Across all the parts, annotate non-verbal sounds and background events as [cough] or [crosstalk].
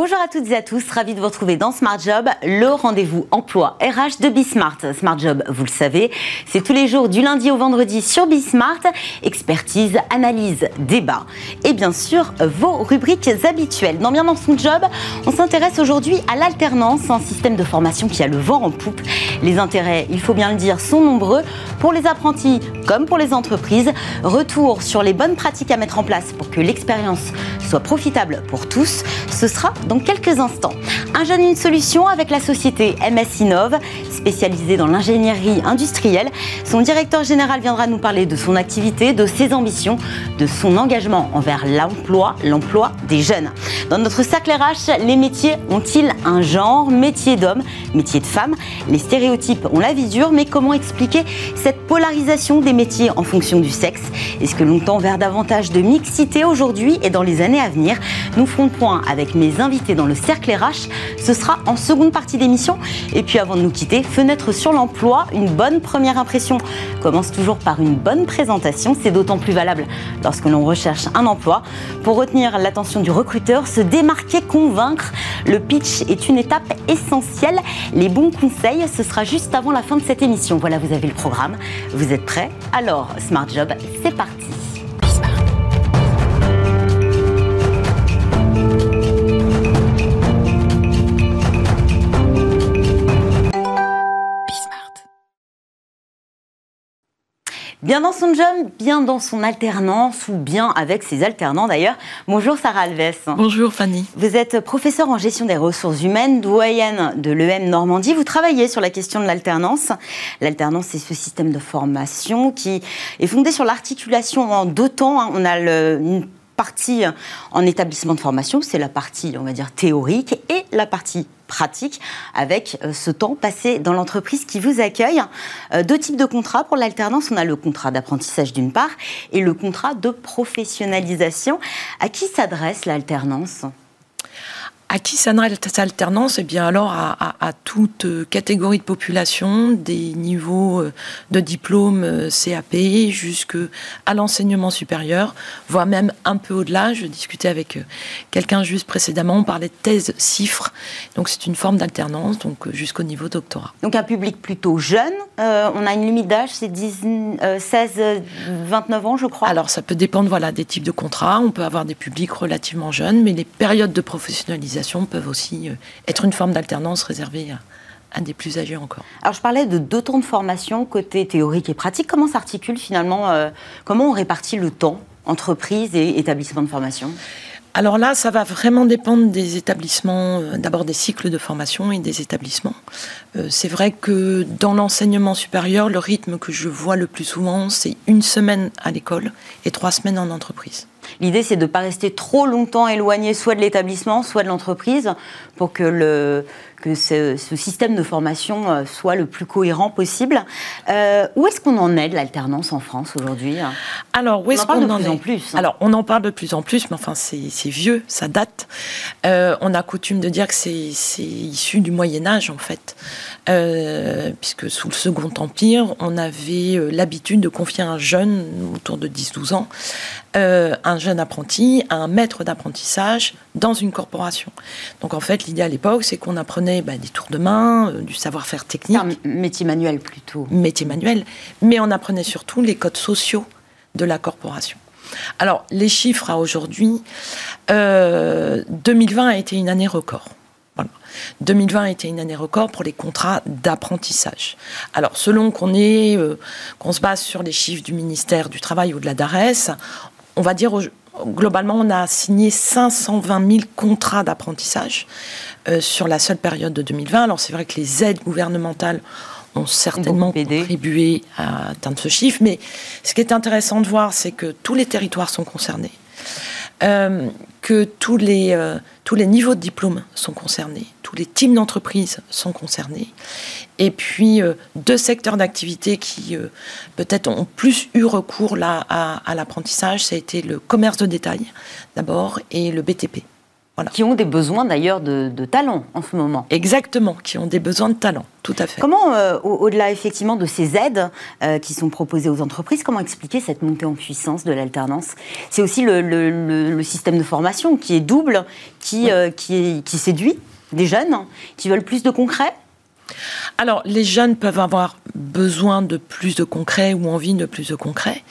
Bonjour à toutes et à tous, ravi de vous retrouver dans Smart Job, le rendez-vous emploi RH de Bismart. Smart Job, vous le savez, c'est tous les jours du lundi au vendredi sur Bismart, expertise, analyse, débat et bien sûr vos rubriques habituelles. Dans Bien dans son job, on s'intéresse aujourd'hui à l'alternance, un système de formation qui a le vent en poupe. Les intérêts, il faut bien le dire, sont nombreux pour les apprentis comme pour les entreprises. Retour sur les bonnes pratiques à mettre en place pour que l'expérience soit profitable pour tous, ce sera dans quelques instants. Un jeune, une solution avec la société MS Innov, spécialisée dans l'ingénierie industrielle. Son directeur général viendra nous parler de son activité, de ses ambitions, de son engagement envers l'emploi, l'emploi des jeunes. Dans notre cercle RH, les métiers ont-ils un genre? Métier d'homme, métier de femme Les stéréotypes ont la vie dure, mais comment expliquer cette polarisation des métiers en fonction du sexe? Est-ce que l'on tend vers davantage de mixité aujourd'hui et dans les années à venir? Nous ferons le point avec mes invités dans le cercle RH. Ce sera en seconde partie d'émission. Et puis avant de nous quitter, fenêtre sur l'emploi, une bonne première impression commence toujours par une bonne présentation. C'est d'autant plus valable lorsque l'on recherche un emploi. Pour retenir l'attention du recruteur, se démarquer, convaincre, le pitch est une étape essentielle. Les bons conseils, ce sera juste avant la fin de cette émission. Voilà, vous avez le programme. Vous êtes prêts? Alors, Smart Job, c'est parti. Bien dans son job, bien dans son alternance ou bien avec ses alternants d'ailleurs. Bonjour Sarah Alves. Bonjour Fanny. Vous êtes professeure en gestion des ressources humaines, doyenne de l'EM Normandie. Vous travaillez sur la question de l'alternance. L'alternance, c'est ce système de formation qui est fondé sur l'articulation en deux temps. On a le, une partie en établissement de formation, c'est la partie, on va dire, théorique, et la partie pratique avec euh, ce temps passé dans l'entreprise qui vous accueille. Euh, deux types de contrats pour l'alternance. On a le contrat d'apprentissage d'une part et le contrat de professionnalisation. À qui s'adresse l'alternance? À qui s'adresse cette alternance Eh bien, alors à, toute euh, catégorie de population, des niveaux euh, de diplôme euh, CAP jusqu'à l'enseignement supérieur, voire même un peu au-delà. Je discutais avec quelqu'un juste précédemment, on parlait de thèse cifre. Donc, c'est une forme d'alternance, donc jusqu'au niveau doctorat. Donc, un public plutôt jeune. on a une limite d'âge, c'est 16, 29 ans, je crois. Alors, ça peut dépendre voilà, des types de contrats. On peut avoir des publics relativement jeunes, mais les périodes de professionnalisation peuvent aussi euh, être une forme d'alternance réservée à, des plus âgés encore. Alors je parlais de deux temps de formation, côté théorique et pratique. Comment s'articule finalement, euh, comment on répartit le temps, entreprise et établissement de formation? Alors là, ça va vraiment dépendre des établissements, euh, d'abord des cycles de formation et des établissements. c'est vrai que dans l'enseignement supérieur, le rythme que je vois le plus souvent, c'est une semaine à l'école et trois semaines en entreprise. L'idée, c'est de ne pas rester trop longtemps éloigné soit de l'établissement, soit de l'entreprise, pour que le, que ce, système de formation euh, soit le plus cohérent possible. Euh, où est-ce qu'on en est de l'alternance en France aujourd'hui Alors, où est-ce qu'on en, en, plus en plus Alors, on en parle de plus en plus, mais enfin, c'est vieux, ça date. Euh, on a coutume de dire que c'est issu du Moyen Âge, en fait, puisque sous le Second Empire, on avait l'habitude de confier un jeune, autour de 10-12 ans, un jeune apprenti à un maître d'apprentissage dans une corporation. Donc, en fait, l'idée à l'époque, c'est qu'on apprenait bah, des tours de main, euh, du savoir-faire technique. Un métier manuel plutôt. Métier manuel. Mais on apprenait surtout les codes sociaux de la corporation. Alors, les chiffres à aujourd'hui, 2020 euh, a été une année record. 2020 a été une année record pour les contrats d'apprentissage. Alors, selon qu'on euh, qu'on se base sur les chiffres du ministère du Travail ou de la DARES, on va dire globalement, on a signé 520 000 contrats d'apprentissage euh, sur la seule période de 2020. Alors c'est vrai que les aides gouvernementales ont certainement contribué à atteindre ce chiffre, mais ce qui est intéressant de voir, c'est que tous les territoires sont concernés. Euh, que tous les, euh, tous les niveaux de diplôme sont concernés, tous les types d'entreprises sont concernés, et puis deux secteurs d'activité qui peut-être ont plus eu recours là à, à l'apprentissage, ça a été le commerce de détail d'abord et le BTP. Qui ont des besoins d'ailleurs de, talent en ce moment. Exactement, qui ont des besoins de talent, tout à fait. Comment, euh, au-delà effectivement de ces aides euh, qui sont proposées aux entreprises, comment expliquer cette montée en puissance de l'alternance? C'est aussi le, système de formation qui est double, qui, euh, qui, qui séduit des jeunes qui veulent plus de concret alors, les jeunes peuvent avoir besoin de plus de concret ou envie de plus de concret.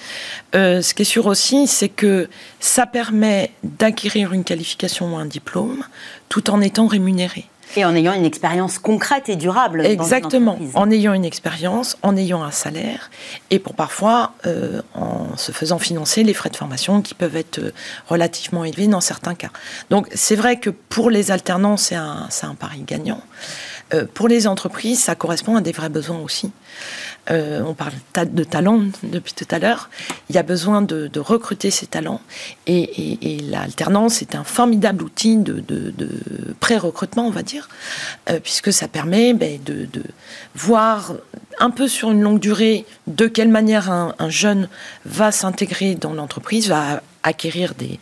Euh, ce qui est sûr aussi, c'est que ça permet d'acquérir une qualification ou un diplôme tout en étant rémunéré. Et en ayant une expérience concrète et durable. Exactement, en ayant une expérience, en ayant un salaire, et pour parfois euh, en se faisant financer les frais de formation qui peuvent être euh, relativement élevés dans certains cas. Donc c'est vrai que pour les alternants, c'est un, un pari gagnant. Euh, pour les entreprises, ça correspond à des vrais besoins aussi. Euh, on parle de talents depuis tout à l'heure. Il y a besoin de, recruter ces talents. Et, l'alternance est un formidable outil de, pré-recrutement, on va dire, euh, puisque ça permet ben, de, voir un peu sur une longue durée de quelle manière un jeune va s'intégrer dans l'entreprise, va acquérir des,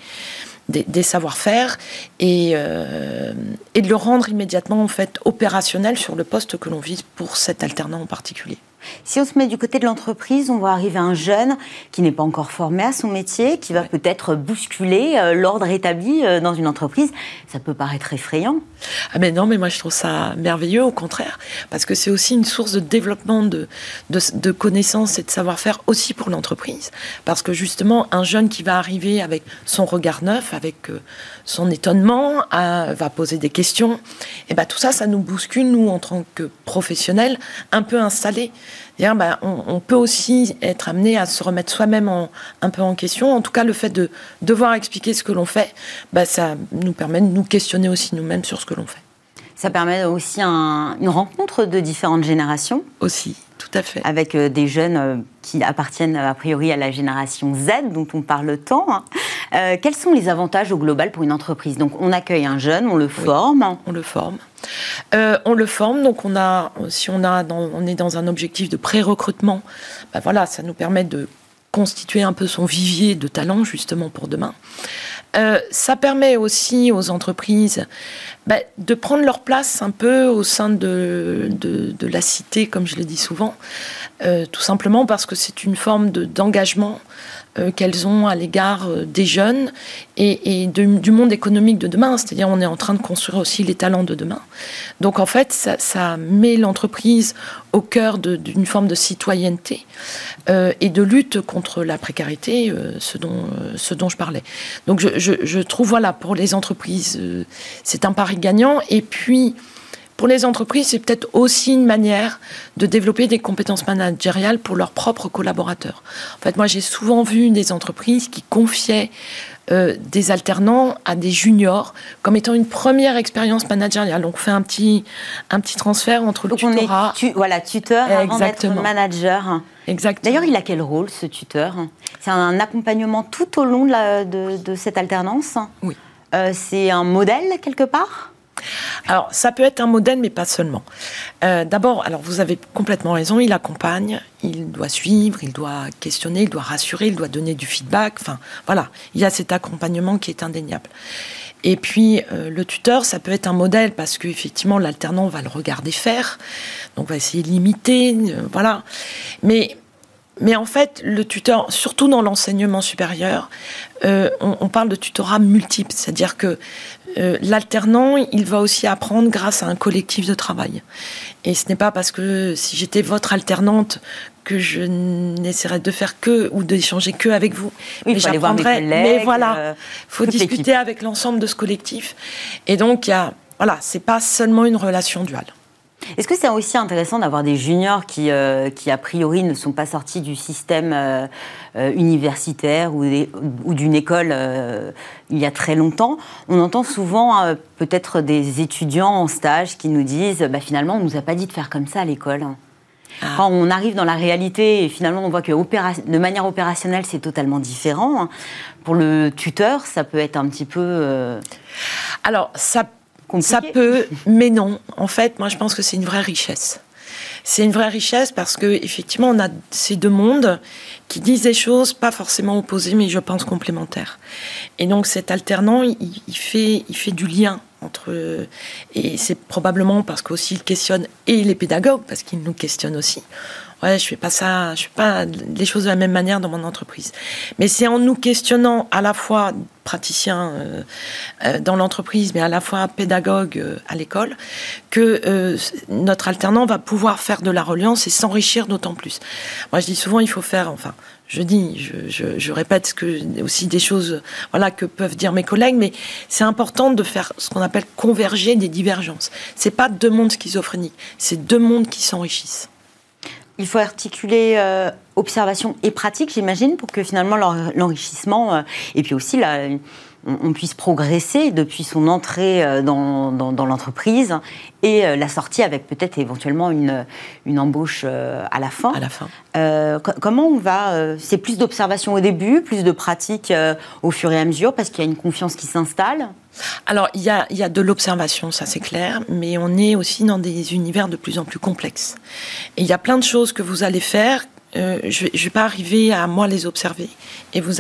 des, savoir-faire euh, et, de le rendre immédiatement en fait opérationnel sur le poste que l'on vise pour cet alternant en particulier. Si on se met du côté de l'entreprise, on voit arriver un jeune qui n'est pas encore formé à son métier, qui va peut-être bousculer euh, l'ordre établi euh, dans une entreprise. Ça peut paraître effrayant. Ah mais non, mais moi je trouve ça merveilleux, au contraire, parce que c'est aussi une source de développement de, de, connaissances et de savoir-faire aussi pour l'entreprise. Parce que justement, un jeune qui va arriver avec son regard neuf, avec euh, son étonnement, va poser des questions, et ben tout ça, ça nous bouscule, nous, en tant que professionnels, un peu installés. Ben, on, peut aussi être amené à se remettre soi-même un peu en question. En tout cas, le fait de devoir expliquer ce que l'on fait, ben, ça nous permet de nous questionner aussi nous-mêmes sur ce que l'on fait. Ça permet aussi une rencontre de différentes générations. Aussi, tout à fait. Avec euh, des jeunes euh, qui appartiennent a priori à la génération Z, dont on parle tant. Hein. Euh, quels sont les avantages au global pour une entreprise? Donc, on accueille un jeune, on le forme. on le forme. Euh, on le forme, donc on a, si on, a on est dans un objectif de pré-recrutement, ben voilà, ça nous permet de constituer un peu son vivier de talent justement pour demain. Euh, ça permet aussi aux entreprises ben, de prendre leur place un peu au sein de, de, la cité, comme je le dis souvent, euh, tout simplement parce que c'est une forme d'engagement euh, qu'elles ont à l'égard euh, des jeunes et, du monde économique de demain. C'est-à-dire, on est en train de construire aussi les talents de demain. Donc, en fait, ça, met l'entreprise au cœur d'une forme de citoyenneté euh, et de lutte contre la précarité, ce, dont, je parlais. Donc, je, je trouve, voilà, pour les entreprises, c'est un pari gagnant. Et puis, pour les entreprises, c'est peut-être aussi une manière de développer des compétences managériales pour leurs propres collaborateurs. En fait, moi, j'ai souvent vu des entreprises qui confiaient euh, des alternants à des juniors comme étant une première expérience managériale. Donc, on fait un petit, un petit transfert entre le tutorat... voilà, tuteur avant d'être manager. Exactement. D'ailleurs, il a quel rôle, ce tuteur? C'est un accompagnement tout au long de, de, cette alternance? Oui. Euh, c'est un modèle, quelque part? Alors, ça peut être un modèle, mais pas seulement. Euh, d'abord, alors vous avez complètement raison, il accompagne, il doit suivre, il doit questionner, il doit rassurer, il doit donner du feedback. Enfin, voilà, il y a cet accompagnement qui est indéniable. Et puis, euh, le tuteur, ça peut être un modèle parce qu'effectivement, l'alternant va le regarder faire, donc va essayer de limiter, euh, voilà. Mais mais en fait, le tuteur, surtout dans l'enseignement supérieur, on, on, parle de tutorat multiple, c'est-à-dire que euh, l'alternant, il va aussi apprendre grâce à un collectif de travail. Et ce n'est pas parce que si j'étais votre alternante que je n'essaierais de faire que ou d'échanger que avec vous. mais j'apprendrai. Mais voilà, euh, faut [laughs] discuter avec l'ensemble de ce collectif. Et donc, il y a, voilà, c'est pas seulement une relation duale. Est-ce que c'est aussi intéressant d'avoir des juniors qui, euh, qui, a priori, ne sont pas sortis du système euh, euh, universitaire ou, ou d'une école il y a très longtemps? On entend souvent peut-être des étudiants en stage qui nous disent bah, finalement, on ne nous a pas dit de faire comme ça à l'école. Ah. Quand on arrive dans la réalité et finalement on voit que de manière opérationnelle c'est totalement différent, hein. pour le tuteur ça peut être un petit peu... Alors ça ça peut, mais non. En fait, moi, je pense que c'est une vraie richesse. c'est une vraie richesse parce que effectivement, on a ces deux mondes qui disent des choses pas forcément opposées, mais je pense complémentaires. Et donc, cet alternant, il, fait, il fait du lien entre et c'est probablement parce qu'aussi il questionne et les pédagogues parce qu'il nous questionne aussi ouais, je fais pas ça, je fais pas les choses de la même manière dans mon entreprise. Mais c'est en nous questionnant à la fois praticien euh, euh, dans l'entreprise, mais à la fois pédagogue euh, à l'école, que notre alternant va pouvoir faire de la reliance et s'enrichir d'autant plus. Moi, je dis souvent, il faut faire, enfin, je dis, je, répète aussi des choses que peuvent dire mes collègues, mais c'est important de faire ce qu'on appelle converger des divergences. C'est pas deux mondes schizophréniques, c'est deux mondes qui s'enrichissent. Il faut articuler euh, observation et pratique, j'imagine, pour que finalement l'enrichissement, euh, et puis aussi la, on, puisse progresser depuis son entrée euh, dans, l'entreprise et euh, la sortie avec peut-être éventuellement une, une embauche euh, à la fin. À la fin. comment on va C'est plus d'observation au début, plus de pratique au fur et à mesure, parce qu'il y a une confiance qui s'installe? Alors, il y a, il y a de l'observation, ça c'est clair, mais on est aussi dans des univers de plus en plus complexes. Et il y a plein de choses que vous allez faire euh, je ne vais, pas arriver à moi les observer et vous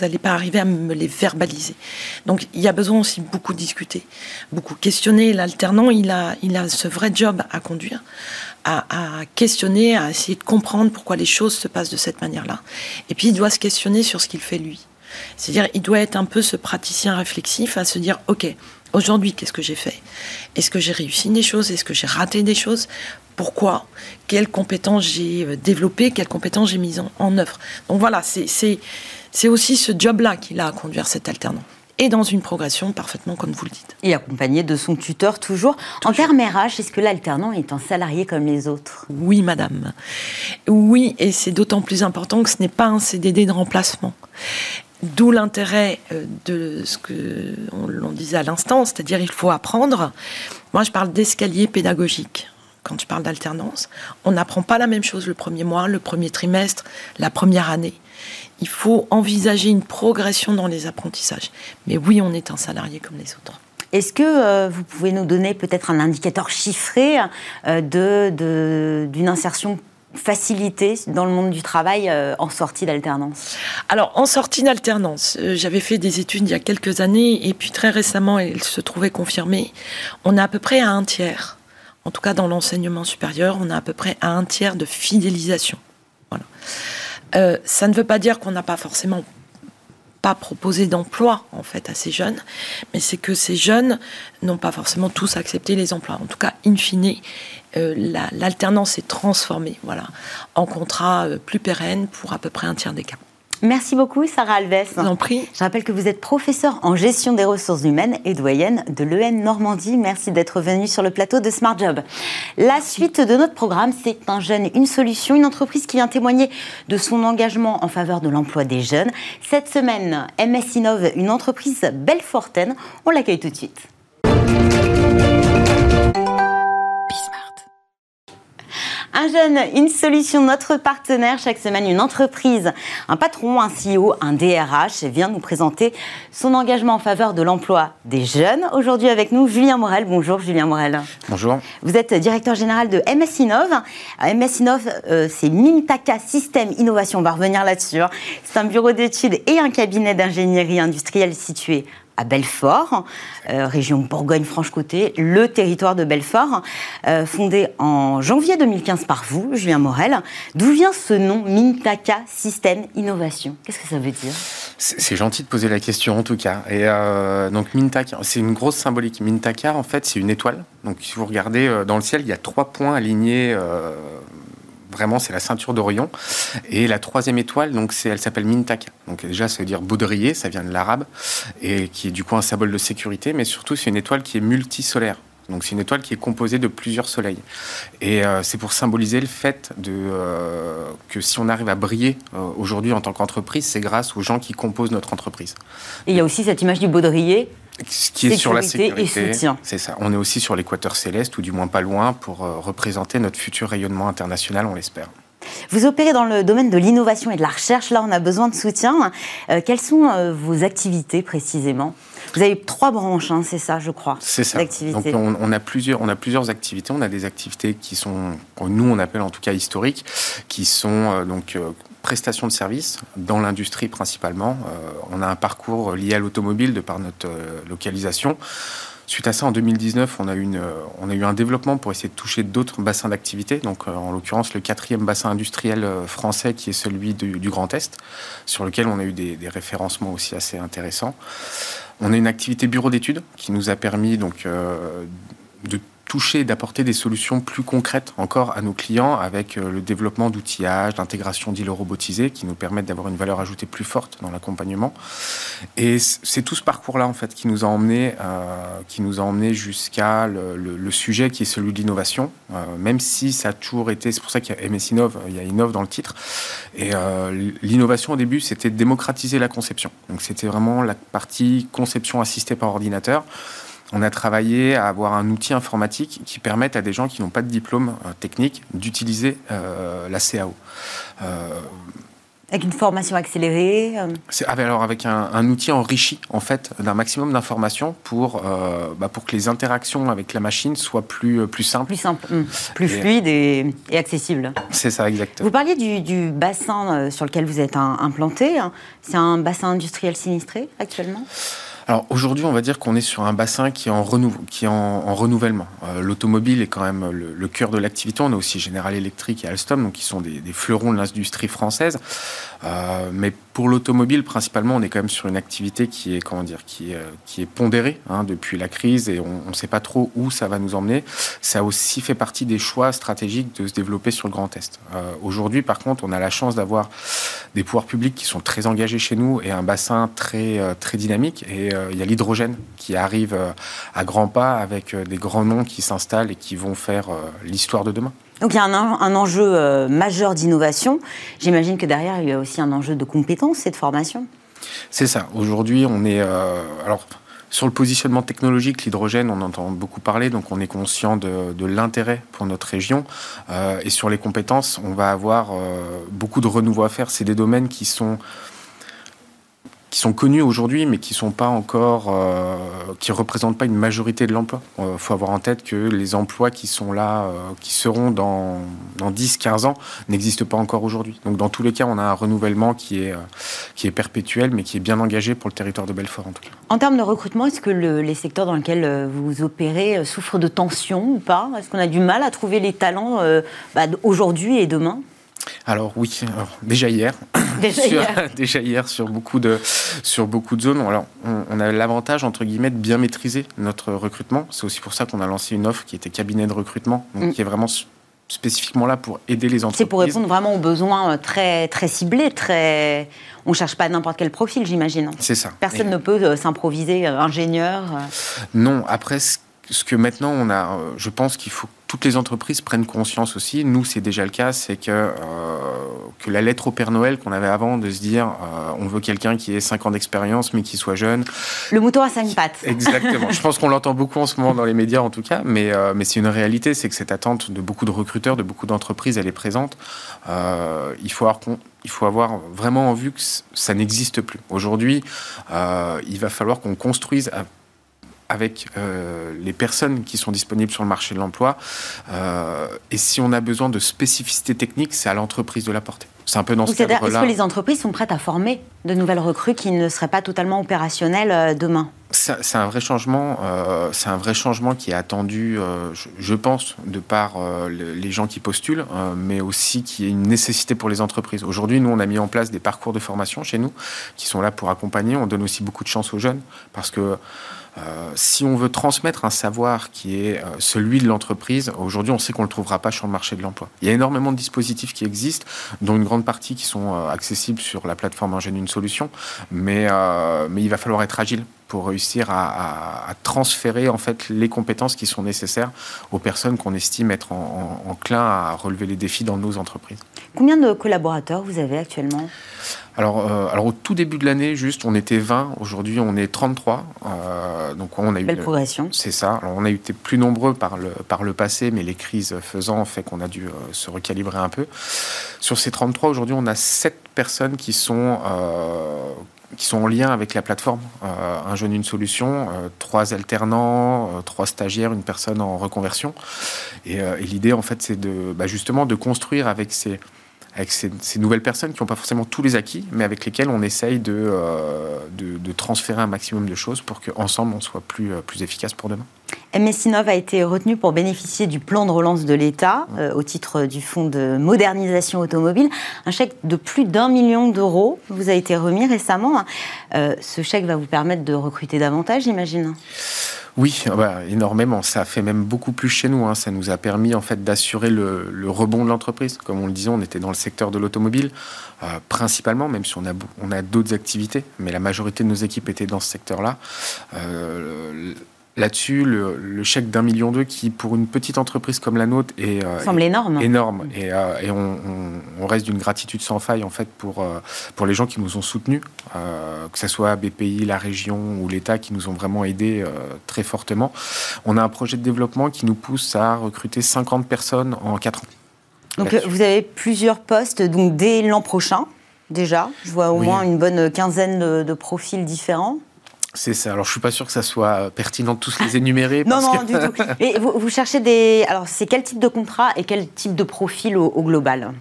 n'allez pas arriver à me les verbaliser. Donc il y a besoin aussi beaucoup discuter, beaucoup questionner. L'alternant, il a, il a ce vrai job à conduire, à, à, questionner, à essayer de comprendre pourquoi les choses se passent de cette manière-là. Et puis il doit se questionner sur ce qu'il fait lui. C'est-à-dire, il doit être un peu ce praticien réflexif à se dire, ok, aujourd'hui, qu'est-ce que j'ai fait? Est-ce que j'ai réussi des choses? Est-ce que j'ai raté des choses? Pourquoi, quelles compétences j'ai euh, développées, quelles compétences j'ai mises en, œuvre. Donc voilà, c'est aussi ce job-là qu'il a à conduire cet alternant et dans une progression parfaitement comme vous le dites. Et accompagné de son tuteur toujours. En termes RH, est-ce que l'alternant est un salarié comme les autres? Oui, madame. Oui, et c'est d'autant plus important que ce n'est pas un CDD de remplacement. D'où l'intérêt euh, de ce que l'on disait à l'instant, c'est-à-dire il faut apprendre. Moi, je parle d'escalier pédagogique quand tu parles d'alternance, on n'apprend pas la même chose le premier mois, le premier trimestre, la première année. Il faut envisager une progression dans les apprentissages. Mais oui, on est un salarié comme les autres. Est-ce que euh, vous pouvez nous donner peut-être un indicateur chiffré euh, de, d'une insertion facilitée dans le monde du travail euh, en sortie d'alternance? Alors, en sortie d'alternance, j'avais fait des études il y a quelques années et puis très récemment, elles se trouvaient confirmées. On est à peu près à un tiers en tout cas dans l'enseignement supérieur, on a à peu près un tiers de fidélisation. Euh, ça ne veut pas dire qu'on n'a pas forcément pas proposé d'emploi en fait à ces jeunes, mais c'est que ces jeunes n'ont pas forcément tous accepté les emplois. En tout cas, in fine, euh, l'alternance est transformée, voilà, en contrat euh, plus pérenne pour à peu près un tiers des cas. Merci beaucoup, Sarah Alves. Je vous en prie. Je rappelle que vous êtes professeur en gestion des ressources humaines et doyenne de l'EN Normandie. Merci d'être venue sur le plateau de Smart Job. La suite de notre programme, c'est un jeune, une solution, une entreprise qui vient témoigner de son engagement en faveur de l'emploi des jeunes. Cette semaine, MS Innove, une entreprise belfortaine. On l'accueille tout de suite. Un jeune, une solution, notre partenaire. Chaque semaine, une entreprise, un patron, un CEO, un DRH vient nous présenter son engagement en faveur de l'emploi des jeunes. Aujourd'hui avec nous, Julien Morel. Bonjour Julien Morel. Bonjour. Vous êtes directeur général de MS Innov. MS Innov, euh, c'est Mintaka Système Innovation. On va revenir là-dessus. Hein. C'est un bureau d'études et un cabinet d'ingénierie industrielle situé à Belfort, euh, région Bourgogne-Franche-Comté, le territoire de Belfort, euh, fondé en janvier 2015 par vous, Julien Morel. D'où vient ce nom Mintaka Système Innovation? Qu'est-ce que ça veut dire? C'est gentil de poser la question en tout cas. Et euh, donc Mintaka, c'est une grosse symbolique. Mintaka, en fait, c'est une étoile. Donc si vous regardez dans le ciel, il y a trois points alignés Vraiment, c'est la ceinture d'Orion. Et la troisième étoile, donc, elle s'appelle Mintaka. Donc déjà, ça veut dire baudrier, ça vient de l'arabe, et qui est du coup un symbole de sécurité, mais surtout, c'est une étoile qui est multisolaire. Donc c'est une étoile qui est composée de plusieurs soleils. Et euh, c'est pour symboliser le fait de, euh, que si on arrive à briller euh, aujourd'hui en tant qu'entreprise, c'est grâce aux gens qui composent notre entreprise. Et il y a aussi cette image du baudrier qui est sur la sécurité. C'est ça. On est aussi sur l'équateur céleste, ou du moins pas loin, pour représenter notre futur rayonnement international, on l'espère. Vous opérez dans le domaine de l'innovation et de la recherche. Là, on a besoin de soutien. Euh, quelles sont euh, vos activités précisément? Vous avez trois branches, hein, c'est ça, je crois. C'est ça. Donc on, a plusieurs, on a plusieurs activités. On a des activités qui sont, nous on appelle en tout cas historiques, qui sont euh, donc prestations de services dans l'industrie principalement. on a un parcours lié à l'automobile de par notre localisation. Suite à ça, en 2019, on a, eu on a eu un développement pour essayer de toucher d'autres bassins d'activité. Donc, euh, en l'occurrence, le quatrième bassin industriel euh, français, qui est celui du, Grand Est, sur lequel on a eu des, référencements aussi assez intéressants. On a une activité bureau d'études qui nous a permis donc euh, de toucher, d'apporter des solutions plus concrètes encore à nos clients avec euh, le développement d'outillage, d'intégration d'îlots robotisés qui nous permettent d'avoir une valeur ajoutée plus forte dans l'accompagnement. Et c'est tout ce parcours-là en fait qui nous a emmené, euh, qui nous a emmené jusqu'à le, sujet qui est celui de l'innovation, euh, même si ça a toujours été, c'est pour ça qu'il y a MS Innove, il y a Innove dans le titre. Et l'innovation au début, c'était démocratiser la conception. Donc c'était vraiment la partie conception assistée par ordinateur on a travaillé à avoir un outil informatique qui permette à des gens qui n'ont pas de diplôme euh, technique d'utiliser euh, la CAO. Euh, avec une formation accélérée Alors avec un, outil enrichi en fait d'un maximum d'informations pour, bah, pour que les interactions avec la machine soient plus, plus simples. Plus simple, hum, plus fluides et, accessibles. C'est ça, exactement. Vous parliez du, du bassin sur lequel vous êtes implanté. C'est un bassin industriel sinistré actuellement? Alors aujourd'hui, on va dire qu'on est sur un bassin qui est en, qui en, renouvellement. Euh, l'automobile est quand même le, cœur de l'activité. On a aussi General Electric et Alstom, donc qui sont des, fleurons de l'industrie française. Euh, mais pour l'automobile, principalement, on est quand même sur une activité qui est, comment dire, qui est, euh, est pondérée hein, depuis la crise et on ne sait pas trop où ça va nous emmener. Ça aussi fait partie des choix stratégiques de se développer sur le Grand Est. Euh, aujourd'hui, par contre, on a la chance d'avoir des pouvoirs publics qui sont très engagés chez nous et un bassin très, euh, très dynamique. Et il y a l'hydrogène qui arrive à grands pas avec des grands noms qui s'installent et qui vont faire l'histoire de demain. Donc il y a un, enjeu euh, majeur d'innovation. J'imagine que derrière, il y a aussi un enjeu de compétences et de formation. C'est ça. Aujourd'hui, on est... Euh, alors, sur le positionnement technologique, l'hydrogène, on entend beaucoup parler, donc on est conscient de, l'intérêt pour notre région. Euh, et sur les compétences, on va avoir beaucoup de renouveau à faire. C'est des domaines qui sont qui sont connus aujourd'hui, mais qui sont pas encore, euh, qui représentent pas une majorité de l'emploi. Il euh, faut avoir en tête que les emplois qui sont là, euh, qui seront dans, dans 10-15 ans, n'existent pas encore aujourd'hui. Donc dans tous les cas, on a un renouvellement qui est, qui est perpétuel, mais qui est bien engagé pour le territoire de Belfort en tout cas. En termes de recrutement, est-ce que les secteurs dans lesquels vous opérez souffrent de tension ou pas? Est-ce qu'on a du mal à trouver les talents bah, aujourd'hui et demain? Alors oui, déjà hier. Déjà, [laughs] sur, hier. [laughs] déjà hier sur beaucoup de sur beaucoup de zones. Alors on, a l'avantage entre guillemets de bien maîtriser notre recrutement. C'est aussi pour ça qu'on a lancé une offre qui était cabinet de recrutement, donc mm. qui est vraiment spécifiquement là pour aider les entreprises. C'est pour répondre vraiment aux besoins euh, très très ciblés, très. On cherche pas n'importe quel profil, j'imagine. C'est ça. Personne ne peut euh, s'improviser euh, ingénieur. Non, après ce que maintenant on a, je pense qu'il faut toutes les entreprises prennent conscience aussi. Nous, c'est déjà le cas, c'est que, euh, que la lettre au Père Noël qu'on avait avant, de se dire euh, on veut quelqu'un qui ait 5 ans d'expérience mais qui soit jeune. Le mouton à 5 pattes. Exactement. [laughs] Je pense qu'on l'entend beaucoup en ce moment dans les médias en tout cas, mais, euh, mais c'est une réalité, c'est que cette attente de beaucoup de recruteurs, de beaucoup d'entreprises, elle est présente. il, faut avoir, il faut avoir vraiment en vue que ça n'existe plus. Aujourd'hui, il va falloir qu'on construise avec euh, les personnes qui sont disponibles sur le marché de l'emploi. Euh, et si on a besoin de spécificités techniques, c'est à l'entreprise de l'apporter. C'est un peu dans ce cadre-là. Est-ce que les entreprises sont prêtes à former de nouvelles recrues qui ne seraient pas totalement opérationnelles euh, demain? C'est un vrai changement. c'est un vrai changement qui est attendu, je, pense, de par les gens qui postulent, mais aussi qui est une nécessité pour les entreprises. Aujourd'hui, nous, on a mis en place des parcours de formation chez nous qui sont là pour accompagner. On donne aussi beaucoup de chance aux jeunes parce que euh, si on veut transmettre un savoir qui est euh, celui de l'entreprise, aujourd'hui on sait qu'on ne le trouvera pas sur le marché de l'emploi. Il y a énormément de dispositifs qui existent, dont une grande partie qui sont euh, accessibles sur la plateforme Ingénie une solution, mais, mais il va falloir être agile pour réussir à, transférer en fait les compétences qui sont nécessaires aux personnes qu'on estime être en, enclin à relever les défis dans nos entreprises. Combien de collaborateurs vous avez actuellement? Alors, euh, alors, au tout début de l'année, juste, on était 20. Aujourd'hui, on est 33. donc, on a eu. Belle progression. C'est ça. Alors, on a été plus nombreux par le, par le passé, mais les crises faisant fait qu'on a dû se recalibrer un peu. Sur ces 33, aujourd'hui, on a 7 personnes qui sont qui sont en lien avec la plateforme. Euh, un jeune, une solution, euh, trois alternants, euh, trois stagiaires, une personne en reconversion. Et, l'idée, en fait, c'est de, bah, justement de construire avec ces, avec ces, nouvelles personnes qui n'ont pas forcément tous les acquis, mais avec lesquelles on essaye de, de, transférer un maximum de choses pour qu'ensemble, on soit plus, plus efficace pour demain. MS Innov a été retenu pour bénéficier du plan de relance de l'État euh, au titre du Fonds de modernisation automobile. Un chèque de plus d'un million d'euros vous a été remis récemment. Euh, ce chèque va vous permettre de recruter davantage, j'imagine? Oui, ah bah, énormément. Ça a fait même beaucoup plus chez nous. Hein. Ça nous a permis en fait d'assurer le, rebond de l'entreprise. Comme on le disait, on était dans le secteur de l'automobile euh, principalement, même si on a, on a d'autres activités, mais la majorité de nos équipes étaient dans ce secteur-là. Euh, là-dessus, le, chèque d'un million d'euros qui, pour une petite entreprise comme la nôtre, est, euh, semble énorme. énorme. Et, euh, on, reste d'une gratitude sans faille en fait pour, euh, pour les gens qui nous ont soutenus, que ce soit BPI, la région ou l'État, qui nous ont vraiment aidés très fortement. On a un projet de développement qui nous pousse à recruter 50 personnes en 4 ans. Donc vous avez plusieurs postes donc dès l'an prochain déjà. Je vois au moins une bonne quinzaine de profils différents. C'est ça. Alors, je suis pas sûr que ça soit pertinent de tous les énumérer. [laughs] non, non, du tout. Et vous, cherchez des. Alors, c'est quel type de contrat et quel type de profil au, global?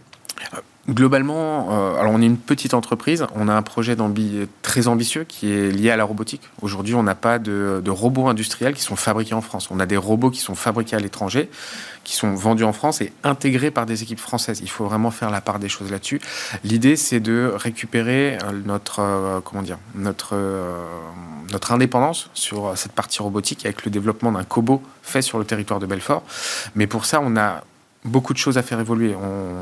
Euh, Globalement, euh, alors on est une petite entreprise, on a un projet très ambitieux qui est lié à la robotique. Aujourd'hui, on n'a pas de, robots industriels qui sont fabriqués en France. On a des robots qui sont fabriqués à l'étranger, qui sont vendus en France et intégrés par des équipes françaises. Il faut vraiment faire la part des choses là-dessus. L'idée, c'est de récupérer euh, notre, euh, comment dire, notre, notre indépendance sur cette partie robotique avec le développement d'un cobot fait sur le territoire de Belfort. Mais pour ça, on a beaucoup de choses à faire évoluer.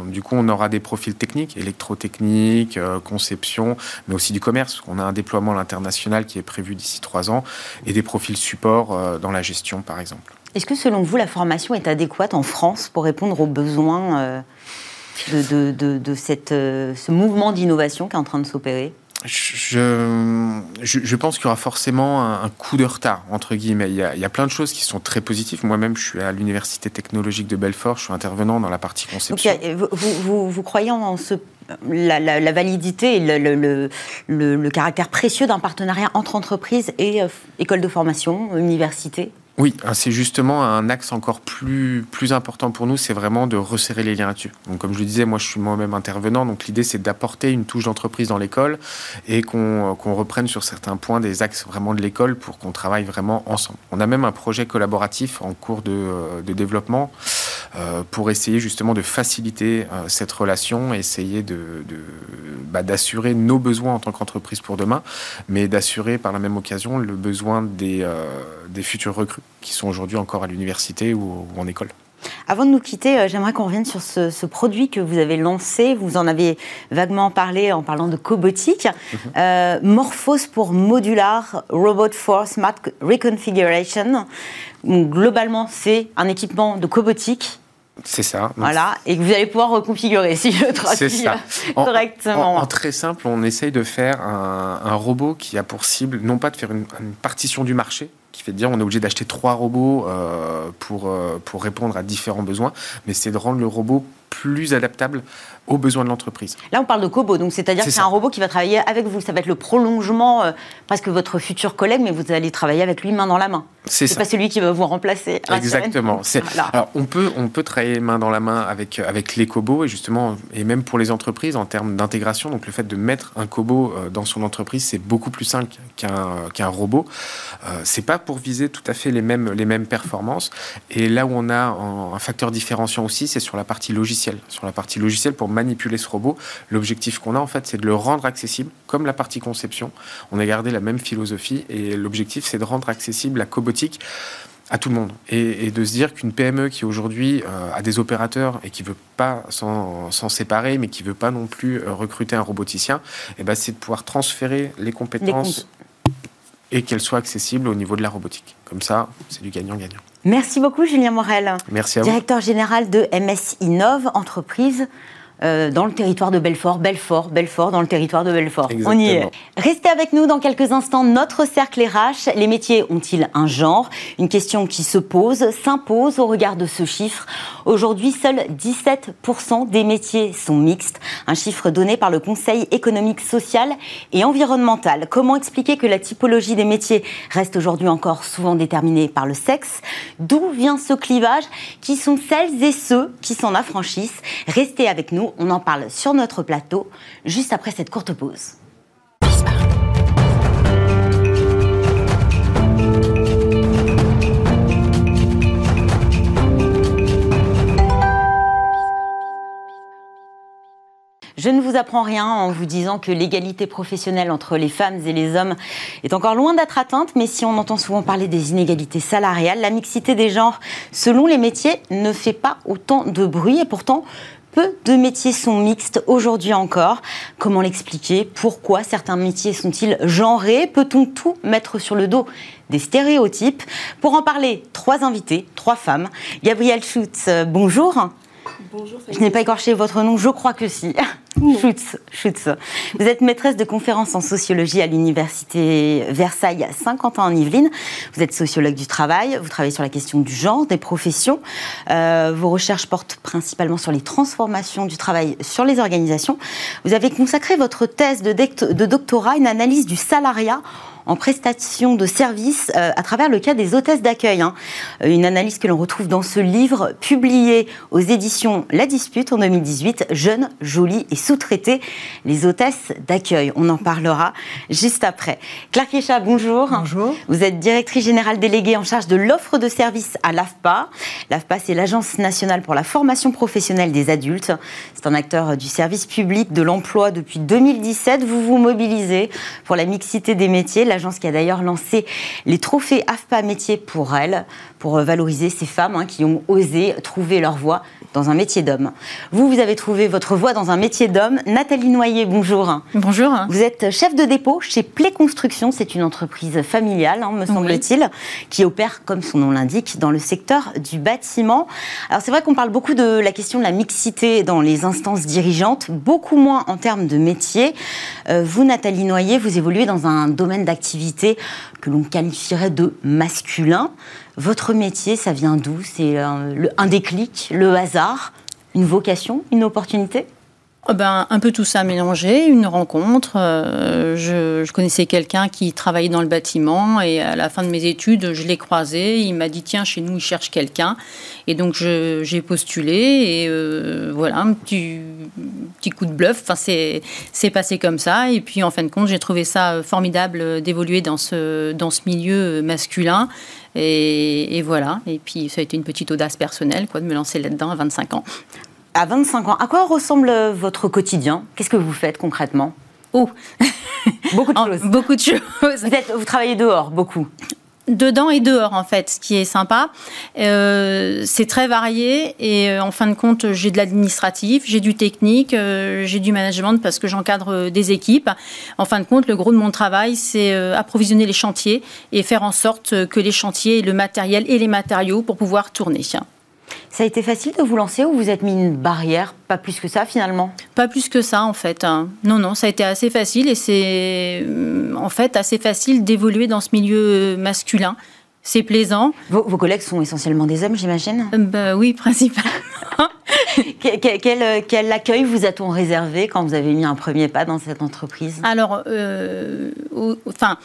du coup, on aura des profils techniques, électrotechniques, euh, conception, mais aussi du commerce. On a un déploiement à l'international qui est prévu d'ici trois ans et des profils support euh, dans la gestion, par exemple. Est-ce que selon vous, la formation est adéquate en France pour répondre aux besoins euh, de, ce mouvement d'innovation qui est en train de s'opérer? Je, je, pense qu'il y aura forcément un, coup de retard, entre guillemets. Il y, a, il y, a, plein de choses qui sont très positives. Moi-même, je suis à l'Université technologique de Belfort, je suis intervenant dans la partie conception. vous, vous, vous, croyez en ce, la, la, validité et le, le, le, caractère précieux d'un partenariat entre entreprises et euh, écoles de formation, universités oui, hein, c'est justement un axe encore plus, plus important pour nous, c'est vraiment de resserrer les liens là-dessus. Donc, comme je le disais, moi je suis moi-même intervenant, donc l'idée c'est d'apporter une touche d'entreprise dans l'école et qu'on reprenne sur certains points des axes vraiment de l'école pour qu'on travaille vraiment ensemble. On a même un projet collaboratif en cours de, euh, de développement euh, pour essayer justement de faciliter euh, cette relation, essayer de, bah, d'assurer nos besoins en tant qu'entreprise pour demain, mais d'assurer par la même occasion le besoin des, des futurs recrues qui sont aujourd'hui encore à l'université ou, en école. Avant de nous quitter, euh, j'aimerais qu'on revienne sur ce, produit que vous avez lancé. Vous en avez vaguement parlé en parlant de cobotique. Mhm. Euh, Morphos pour Modular Robot for Smart Reconfiguration. globalement, c'est un équipement de cobotique c'est ça. Voilà, et que vous allez pouvoir reconfigurer si je traduis correctement. En, très simple, on essaye de faire un, robot qui a pour cible, non pas de faire une partition du marché, qui fait dire on est obligé d'acheter trois robots euh, pour, euh, pour répondre à différents besoins, mais c'est de rendre le robot plus adaptable aux besoins de l'entreprise. Là, on parle de Kobo, donc c'est-à-dire que c'est un robot qui va travailler avec vous. Ça va être le prolongement, euh, presque votre futur collègue, mais vous allez travailler avec lui main dans la main. C'est pas celui qui va vous remplacer. Exactement. Alors, on peut, on peut travailler main dans la main avec, avec les Kobo, et justement, et même pour les entreprises, en termes d'intégration, donc le fait de mettre un Kobo euh, dans son entreprise, c'est beaucoup plus simple qu'un qu'un robot. Euh, c'est pas pour viser tout à fait les mêmes, les mêmes performances. Et là où on a un, un facteur différenciant aussi, c'est sur la partie logicielle. Sur la partie logicielle, pour manipuler ce robot. L'objectif qu'on a, en fait, c'est de le rendre accessible, comme la partie conception. On a gardé la même philosophie et l'objectif, c'est de rendre accessible la cobotique à tout le monde et, de se dire qu'une PME qui aujourd'hui euh, a des opérateurs et qui veut pas s'en séparer mais qui veut pas non plus euh, recruter un roboticien, et eh ben c'est de pouvoir transférer les compétences et qu'elles soient accessibles au niveau de la robotique. Comme ça, c'est du gagnant-gagnant. Merci beaucoup Julien Morel. Merci à vous. Directeur général de MS Innov, entreprise euh, dans le territoire de Belfort, Belfort, Belfort dans le territoire de Belfort. On y est. Restez avec nous dans quelques instants. Notre cercle RH, les métiers ont-ils un genre? Une question qui se pose, s'impose au regard de ce chiffre. Aujourd'hui, seuls 17% des métiers sont mixtes, un chiffre donné par le Conseil économique, social et environnemental. Comment expliquer que la typologie des métiers reste aujourd'hui encore souvent déterminée par le sexe? D'où vient ce clivage Qui sont celles et ceux qui s'en affranchissent? Restez avec nous on en parle sur notre plateau juste après cette courte pause. Je ne vous apprends rien en vous disant que l'égalité professionnelle entre les femmes et les hommes est encore loin d'être atteinte, mais si on entend souvent parler des inégalités salariales, la mixité des genres selon les métiers ne fait pas autant de bruit et pourtant peu de métiers sont mixtes aujourd'hui encore. Comment l'expliquer? Pourquoi certains métiers sont-ils genrés? Peut-on tout mettre sur le dos des stéréotypes? Pour en parler, trois invités, trois femmes. Gabrielle Schutz, euh, bonjour. Je n'ai pas écorché votre nom, je crois que si. Schutz, Schutz. Vous êtes maîtresse de conférences en sociologie à l'université Versailles Saint-Quentin en Yvelines. Vous êtes sociologue du travail. Vous travaillez sur la question du genre, des professions. Euh, vos recherches portent principalement sur les transformations du travail sur les organisations. Vous avez consacré votre thèse de, de doctorat à une analyse du salariat en prestation de services euh, à travers le cas des hôtesses d'accueil. Hein. Euh, une analyse que l'on retrouve dans ce livre publié aux éditions La Dispute en 2018, Jeunes, jolies et sous-traitées, les hôtesses d'accueil. On en parlera juste après. Claire Kécha, bonjour. Bonjour. Vous êtes directrice générale déléguée en charge de l'offre de services à l'AFPA. L'AFPA, c'est l'Agence nationale pour la formation professionnelle des adultes. C'est un acteur du service public de l'emploi depuis 2017. Vous vous mobilisez pour la mixité des métiers. La qui a d'ailleurs lancé les trophées AFPA métier pour elle, pour valoriser ces femmes hein, qui ont osé trouver leur voie dans un métier d'homme. Vous, vous avez trouvé votre voie dans un métier d'homme. Nathalie Noyer, bonjour. Bonjour. Vous êtes chef de dépôt chez Play Construction. C'est une entreprise familiale, hein, me semble-t-il, qui opère, comme son nom l'indique, dans le secteur du bâtiment. Alors c'est vrai qu'on parle beaucoup de la question de la mixité dans les instances dirigeantes, beaucoup moins en termes de métier. Euh, vous, Nathalie Noyer, vous évoluez dans un domaine d'activité que l'on qualifierait de masculin. Votre métier, ça vient d'où? C'est un, déclic, le hasard, une vocation, une opportunité? Ben, un peu tout ça mélangé, une rencontre. Euh, je, connaissais quelqu'un qui travaillait dans le bâtiment et à la fin de mes études, je l'ai croisé. Il m'a dit tiens, chez nous, il cherche quelqu'un. Et donc j'ai postulé et euh, voilà, un petit, petit coup de bluff. Enfin, c'est passé comme ça. Et puis en fin de compte, j'ai trouvé ça formidable d'évoluer dans ce, dans ce milieu masculin. Et, voilà. Et puis, ça a été une petite audace personnelle, quoi, de me lancer là-dedans à 25 ans. À 25 ans, à quoi ressemble votre quotidien? Qu'est-ce que vous faites concrètement? Oh [laughs] Beaucoup de choses. beaucoup de choses. [laughs] vous travaillez dehors, beaucoup dedans et dehors en fait, ce qui est sympa. Euh, c'est très varié et euh, en fin de compte, j'ai de l'administratif, j'ai du technique, euh, j'ai du management parce que j'encadre des équipes. En fin de compte, le gros de mon travail, c'est approvisionner les chantiers et faire en sorte que les chantiers aient le matériel et les matériaux pour pouvoir tourner. Ça a été facile de vous lancer ou vous êtes mis une barrière Pas plus que ça finalement Pas plus que ça en fait. Hein. Non, non, ça a été assez facile et c'est euh, en fait assez facile d'évoluer dans ce milieu masculin. C'est plaisant. Vos, collègues sont essentiellement des hommes, j'imagine euh, bah, Oui, [laughs] principalement. [laughs] quel, quel, accueil vous a-t-on réservé quand vous avez mis un premier pas dans cette entreprise? Alors, euh, enfin,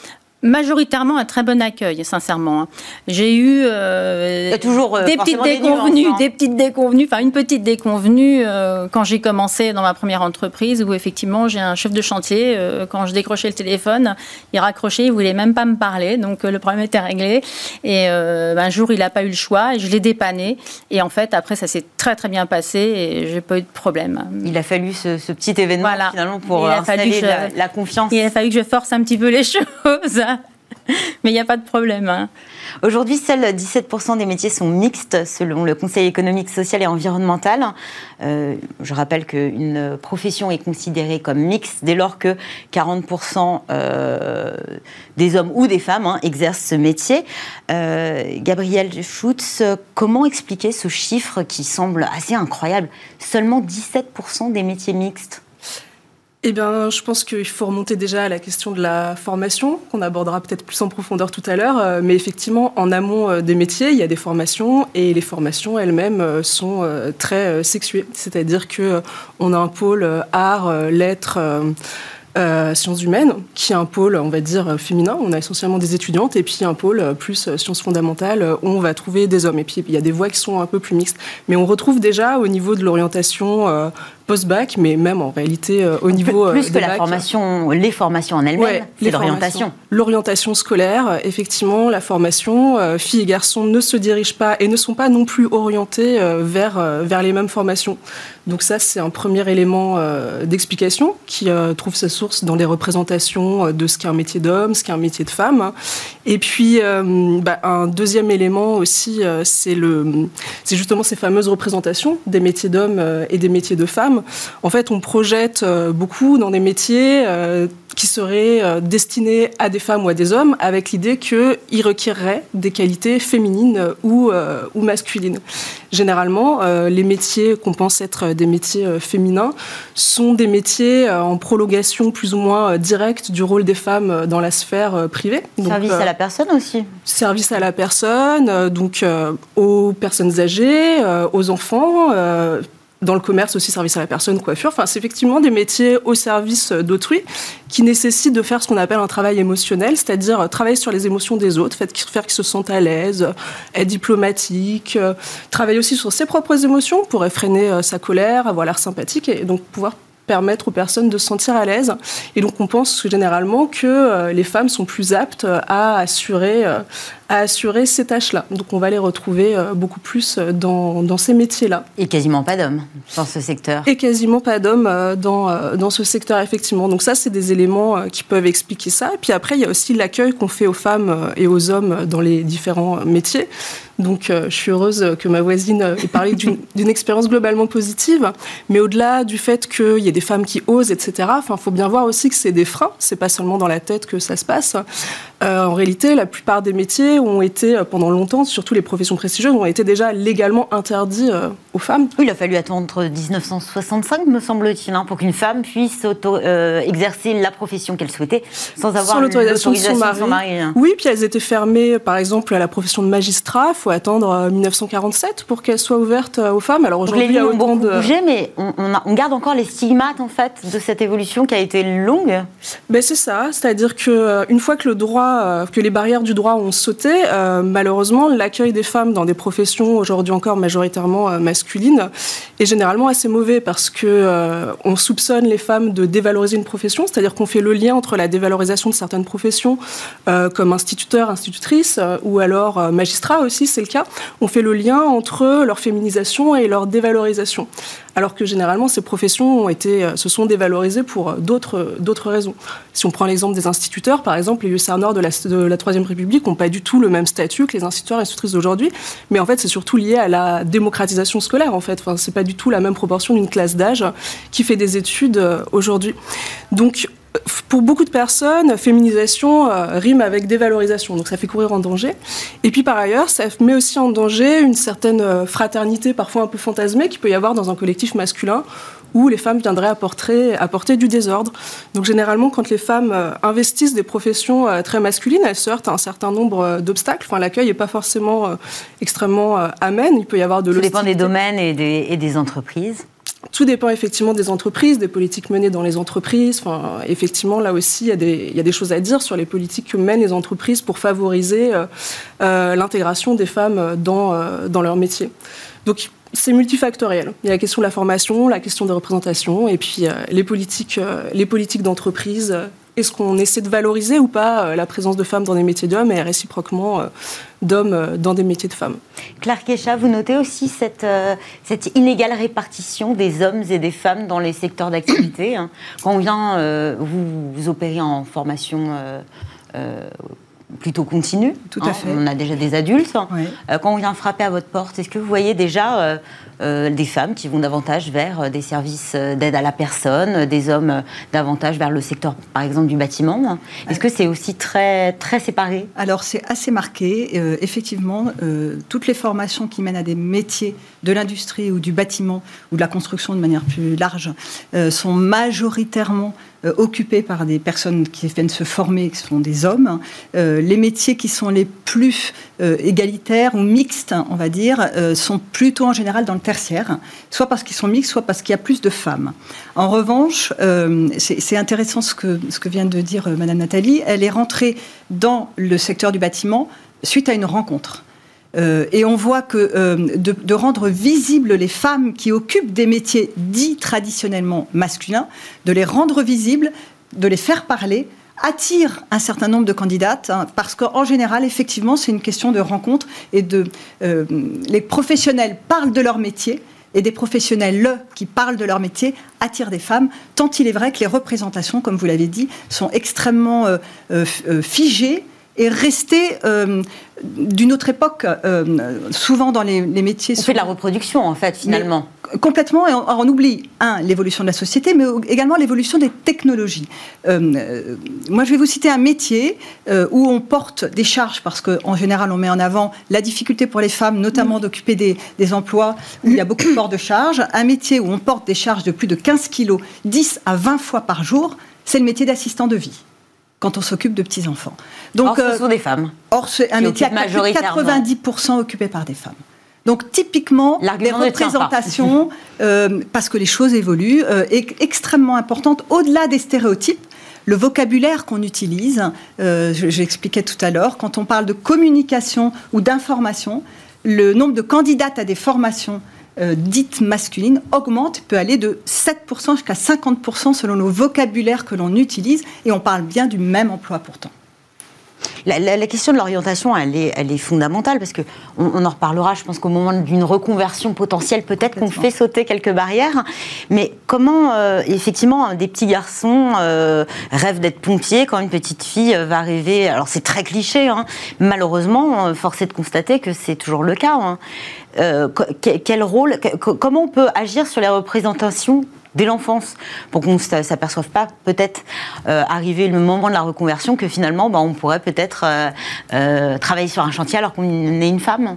majoritairement un très bon accueil, sincèrement. Hein. J'ai eu euh, toujours, euh, des petites déconvenues, hein. des petites déconvenues, enfin une petite déconvenue euh, quand j'ai commencé dans ma première entreprise où effectivement j'ai un chef de chantier. quand je décrochais le téléphone, il raccrochait, il voulait même pas me parler, donc le problème était réglé. Et ben, un jour il n'a pas eu le choix et je l'ai dépanné. Et en fait après ça s'est très très bien passé et j'ai pas eu de problème. Il a fallu ce, petit événement finalement pour installer la, la confiance. Il a fallu que je force un petit peu les [laughs] choses. [laughs] Mais il n'y a pas de problème. Hein. Aujourd'hui, seuls 17% des métiers sont mixtes selon le Conseil économique, social et environnemental. Euh, je rappelle qu'une profession est considérée comme mixte dès lors que 40% euh, des hommes ou des femmes hein, exercent ce métier. Euh, Gabriel Schutz, comment expliquer ce chiffre qui semble assez incroyable? Seulement 17% des métiers mixtes eh bien, je pense qu'il faut remonter déjà à la question de la formation, qu'on abordera peut-être plus en profondeur tout à l'heure. Euh, mais effectivement, en amont euh, des métiers, il y a des formations et les formations elles-mêmes euh, sont très sexuées. C'est-à-dire que on a un pôle art, lettres. Sciences humaines, qui est un pôle, on va dire, féminin. On a essentiellement des étudiantes, et puis un pôle plus sciences fondamentales, où on va trouver des hommes. Et puis, il y a des voies qui sont un peu plus mixtes. Mais on retrouve déjà, au niveau de l'orientation post-bac, mais même en réalité euh, au niveau plus euh, que la formation, les formations en elles-mêmes, c'est l'orientation. L'orientation scolaire, effectivement, la formation, euh, filles et garçons ne se dirigent pas et ne sont pas non plus orientés vers vers les mêmes formations. Donc ça, c'est un premier élément d'explication qui trouve sa source dans les représentations de ce qu'est un métier d'homme, ce qu'est un métier de femme. Et puis bah, un deuxième élément aussi, c'est le, c'est justement ces fameuses représentations des métiers d'hommes et des métiers de femmes en fait, on projette euh, beaucoup dans des métiers euh, qui seraient euh, destinés à des femmes ou à des hommes, avec l'idée qu'ils requéreraient des qualités féminines ou, ou masculines. Généralement, les métiers qu'on pense être des métiers féminins sont des métiers en prolongation plus ou moins directe du rôle des femmes dans la sphère privée. service à la personne aussi. Service à la personne, donc aux personnes âgées, aux enfants dans le commerce aussi, service à la personne, coiffure. Enfin, c'est effectivement des métiers au service d'autrui qui nécessitent de faire ce qu'on appelle un travail émotionnel, c'est-à-dire travailler sur les émotions des autres, faire qu'ils se sentent à l'aise, être diplomatique, euh, travailler aussi sur ses propres émotions pour effréner euh, sa colère, avoir l'air sympathique et donc pouvoir permettre aux personnes de se sentir à l'aise. Et donc on pense généralement que euh, les femmes sont plus aptes à assurer, à assurer ces tâches-là. Donc on va les retrouver euh, beaucoup plus euh, dans, dans ces métiers-là. Et quasiment pas d'hommes dans ce secteur. Et quasiment pas d'hommes euh, dans, dans ce secteur, effectivement. Donc ça, c'est des éléments qui peuvent expliquer ça. Et puis après, il y a aussi l'accueil qu'on fait aux femmes et aux hommes dans les différents métiers. Donc je suis heureuse que ma voisine ait parlé [laughs] d'une expérience globalement positive. Mais au-delà du fait qu'il y ait des femmes qui osent, etc., il faut bien voir aussi que c'est des freins. C'est pas seulement dans la tête que ça se passe. En réalité, la plupart des métiers ont été euh, pendant longtemps, surtout les professions prestigieuses, ont été déjà légalement interdits euh, aux femmes. Oui, il a fallu attendre 1965, me semble-t-il, hein, pour qu'une femme puisse auto, euh, exercer la profession qu'elle souhaitait sans avoir l'autorisation de son mari. Hein. Oui, puis elles étaient fermées, par exemple, à la profession de magistrat. Il faut attendre 1947 pour qu'elle soit ouverte aux femmes. Alors aujourd'hui, il y a autant de... bougé, mais on, on, garde encore les stigmates en fait de cette évolution qui a été longue. Ben c'est ça, c'est-à-dire que une fois que le droit, que les barrières du droit ont sauté euh, malheureusement, l'accueil des femmes dans des professions aujourd'hui encore majoritairement euh, masculines est généralement assez mauvais parce que euh, on soupçonne les femmes de dévaloriser une profession, c'est-à-dire qu'on fait le lien entre la dévalorisation de certaines professions, comme instituteur, institutrice, ou alors magistrat aussi, c'est le cas. On fait le lien entre leur féminisation et leur dévalorisation alors que généralement ces professions ont été, se sont dévalorisées pour d'autres, raisons. Si on prend l'exemple des instituteurs, par exemple, les hussards noirs de la, de la Troisième République n'ont pas du tout le même statut que les instituteurs et institutrices d'aujourd'hui, mais en fait c'est surtout lié à la démocratisation scolaire en fait. Enfin, c'est pas du tout la même proportion d'une classe d'âge qui fait des études euh, aujourd'hui. Donc pour beaucoup de personnes, féminisation euh, rime avec dévalorisation, donc ça fait courir en danger. Et puis par ailleurs, ça met aussi en danger une certaine euh, fraternité, parfois un peu fantasmée, qu'il peut y avoir dans un collectif masculin, où les femmes viendraient apporter, apporter du désordre. Donc généralement, quand les femmes euh, investissent des professions euh, très masculines, elles se heurtent à un certain nombre euh, d'obstacles. Enfin, l'accueil n'est pas forcément extrêmement amène. Il peut y avoir de Ça dépend des domaines et des, et des entreprises. Tout dépend effectivement des entreprises, des politiques menées dans les entreprises. Enfin, effectivement, là aussi, il y, a des, il y a des choses à dire sur les politiques que mènent les entreprises pour favoriser l'intégration des femmes dans, dans leur métier. Donc, c'est multifactoriel. Il y a la question de la formation, la question des représentations, et puis euh, les politiques, euh, les politiques d'entreprise. Est-ce qu'on essaie de valoriser ou pas euh, la présence de femmes dans des métiers d'hommes et réciproquement d'hommes dans des métiers de femmes? Claire Kesha, vous notez aussi cette, cette inégale répartition des hommes et des femmes dans les secteurs d'activité. Hein. Vient, vous, vous, opérez en formation plutôt continue. Tout à hein. fait. On a déjà des adultes. Euh, quand on vient frapper à votre porte, est-ce que vous voyez déjà euh, des femmes qui vont davantage vers euh, des services euh, d'aide à la personne, des hommes davantage vers le secteur, par exemple, du bâtiment Est-ce que c'est aussi très, très séparé? Alors c'est assez marqué. Effectivement, toutes les formations qui mènent à des métiers de l'industrie ou du bâtiment ou de la construction de manière plus large sont majoritairement occupées par des personnes qui viennent se former, qui sont des hommes. Les métiers qui sont les plus égalitaires ou mixtes, on va dire, sont plutôt en général dans le soit parce qu'ils sont mixtes, soit parce qu'il y a plus de femmes. En revanche, euh, c'est intéressant ce que, ce que vient de dire euh, Madame Nathalie. Elle est rentrée dans le secteur du bâtiment suite à une rencontre. Euh, et on voit que euh, de rendre visibles les femmes qui occupent des métiers dits traditionnellement masculins, de les rendre visibles, de les faire parler, attire un certain nombre de candidates, hein, parce qu'en général, effectivement, c'est une question de rencontre et de... euh, les professionnels parlent de leur métier, et des professionnels le, qui parlent de leur métier attirent des femmes, tant il est vrai que les représentations, comme vous l'avez dit, sont extrêmement euh, euh, figées et restées euh, d'une autre époque, euh, souvent dans les, les métiers. On fait de la reproduction, en fait, finalement. Complètement, et on, on oublie, un, l'évolution de la société, mais également l'évolution des technologies. Euh, euh, moi, je vais vous citer un métier où on porte des charges, parce qu'en général, on met en avant la difficulté pour les femmes, notamment d'occuper des, des emplois où il y a beaucoup de port de charges. Un métier où on porte des charges de plus de 15 kilos, 10 à 20 fois par jour, c'est le métier d'assistant de vie quand on s'occupe de petits-enfants. Donc, Or, euh, ce sont des femmes. Or, c'est un métier à occupent majoritairement. 90% occupé par des femmes. Donc, typiquement, les représentations, euh, parce que les choses évoluent, euh, est extrêmement importante, au-delà des stéréotypes. Le vocabulaire qu'on utilise, euh, je- j'expliquais tout à l'heure, quand on parle de communication ou d'information, le nombre de candidates à des formations euh, dites masculines augmente, peut aller de 7% jusqu'à 50% selon le vocabulaire que l'on utilise, et on parle bien du même emploi pourtant. La, la- la question de l'orientation, elle est, elle est fondamentale parce que on, on en reparlera. Je pense qu'au moment d'une reconversion potentielle, peut-être qu'on fait sauter quelques barrières. Mais comment, euh, effectivement, des petits garçons euh, rêvent d'être pompiers quand une petite fille va arriver Alors c'est très cliché. hein. Malheureusement, force est de constater que c'est toujours le cas. hein. Euh, quel rôle Comment on peut agir sur les représentations dès l'enfance pour qu'on ne s'aperçoive pas peut-être euh, arriver le moment de la reconversion que finalement bah, on pourrait peut-être euh, travailler sur un chantier alors qu'on est une femme?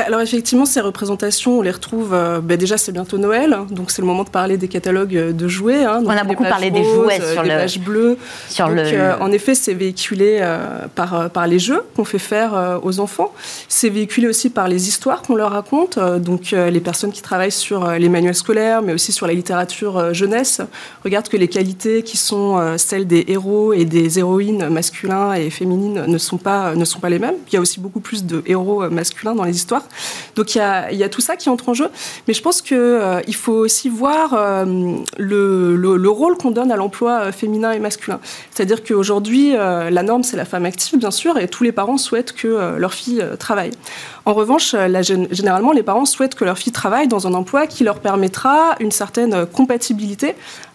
Alors effectivement, ces représentations, on les retrouve. euh, bah, déjà, c'est bientôt Noël, donc c'est le moment de parler des catalogues euh, de jouets. hein. On a beaucoup parlé des jouets sur des le- pages bleues. sur Donc, le, euh, en effet, c'est véhiculé euh, par, par les jeux qu'on fait faire aux enfants. C'est véhiculé aussi par les histoires qu'on leur raconte. Donc, les personnes qui travaillent sur les manuels scolaires, mais aussi sur la littérature jeunesse, regardent que les qualités qui sont celles des héros et des héroïnes masculins et féminines ne sont pas, ne sont pas les mêmes. Il y a aussi beaucoup plus de héros masculins dans les histoires. Donc, il y a, tout ça qui entre en jeu. Mais je pense qu'il il faut aussi voir euh, le, le- le rôle qu'on donne à l'emploi euh, féminin et masculin. C'est-à-dire qu'aujourd'hui, euh, la norme, c'est la femme active, bien sûr, et tous les parents souhaitent que euh, leur fille euh, travaille. En revanche, euh, généralement, les parents souhaitent que leur fille travaille dans un emploi qui leur permettra une certaine euh, compatibilité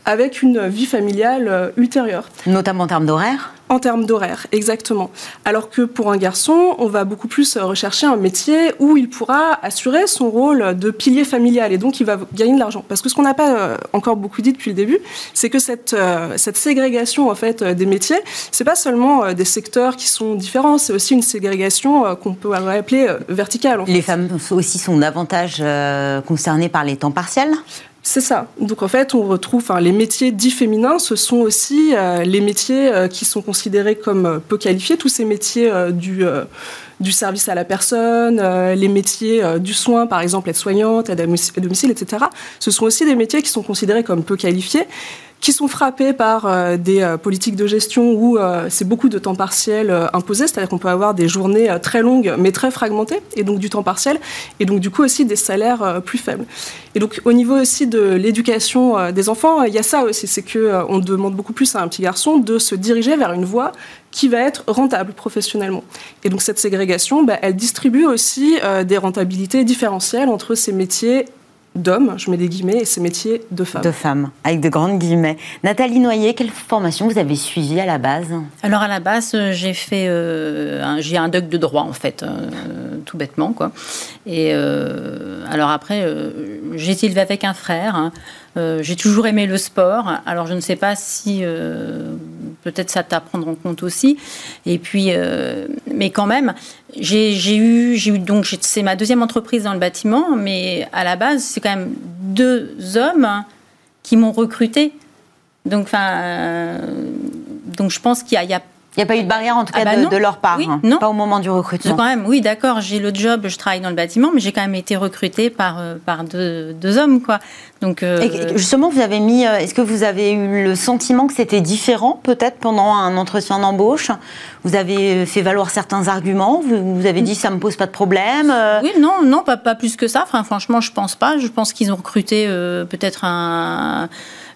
avec une vie familiale euh, ultérieure. notamment en termes d'horaire? En termes d'horaire, exactement. Alors que pour un garçon, on va beaucoup plus euh, rechercher un métier où il pourra assurer son rôle de pilier familial et donc il va gagner de l'argent. Parce que ce qu'on n'a pas euh, encore beaucoup dit depuis le début, c'est que cette, cette ségrégation en fait des métiers, c'est pas seulement des secteurs qui sont différents, c'est aussi une ségrégation qu'on peut appeler verticale. en fait. les femmes aussi sont davantage concernées par les temps partiels? C'est ça. Donc en fait, on retrouve les métiers dits féminins, ce sont aussi euh, les métiers euh, qui sont considérés comme euh, peu qualifiés, tous ces métiers du, du service à la personne, les métiers du soin, par exemple aide-soignante, aide à domicile, à domicile, etc. Ce sont aussi des métiers qui sont considérés comme peu qualifiés qui sont frappés par euh, des euh, politiques de gestion où euh, c'est beaucoup de temps partiel imposé, c'est-à-dire qu'on peut avoir des journées très longues mais très fragmentées, et donc du temps partiel, et donc du coup aussi des salaires plus faibles. Et donc au niveau aussi de l'éducation des enfants, il y a ça aussi, c'est que on demande beaucoup plus à un petit garçon de se diriger vers une voie qui va être rentable professionnellement. Et donc cette ségrégation, bah, elle distribue aussi des rentabilités différentielles entre ces métiers d'hommes, je mets des guillemets, et ces métiers de femmes. De femmes, avec de grandes guillemets. Nathalie Noyer, quelle formation vous avez suivie à la base? Alors à la base, euh, j'ai fait, euh, un, j'ai un doc de droit en fait, euh, tout bêtement quoi. Et alors après, j'ai été élevée avec un frère. Hein. J'ai toujours aimé le sport. Alors je ne sais pas si peut-être ça t'a prendre en compte aussi. Et puis, mais quand même, j'ai eu, donc c'est ma deuxième entreprise dans le bâtiment, mais à la base c'est quand même deux hommes qui m'ont recruté. Donc, enfin, euh, donc je pense qu'il y a, il y a il n'y a pas eu de barrière en tout ah cas bah de, leur part, hein. non. pas au moment du recrutement. Quand même, oui, d'accord, j'ai le job, je travaille dans le bâtiment, mais j'ai quand même été recrutée par, euh, par deux, deux hommes, quoi. Donc, euh, justement, vous avez mis, est-ce que vous avez eu le sentiment que c'était différent peut-être pendant un entretien d'embauche? Vous avez fait valoir certains arguments, vous, vous avez dit ça me pose pas de problème Oui, non, non, pas, pas plus que ça. Enfin, franchement, je pense pas. Je pense qu'ils ont recruté peut-être un euh,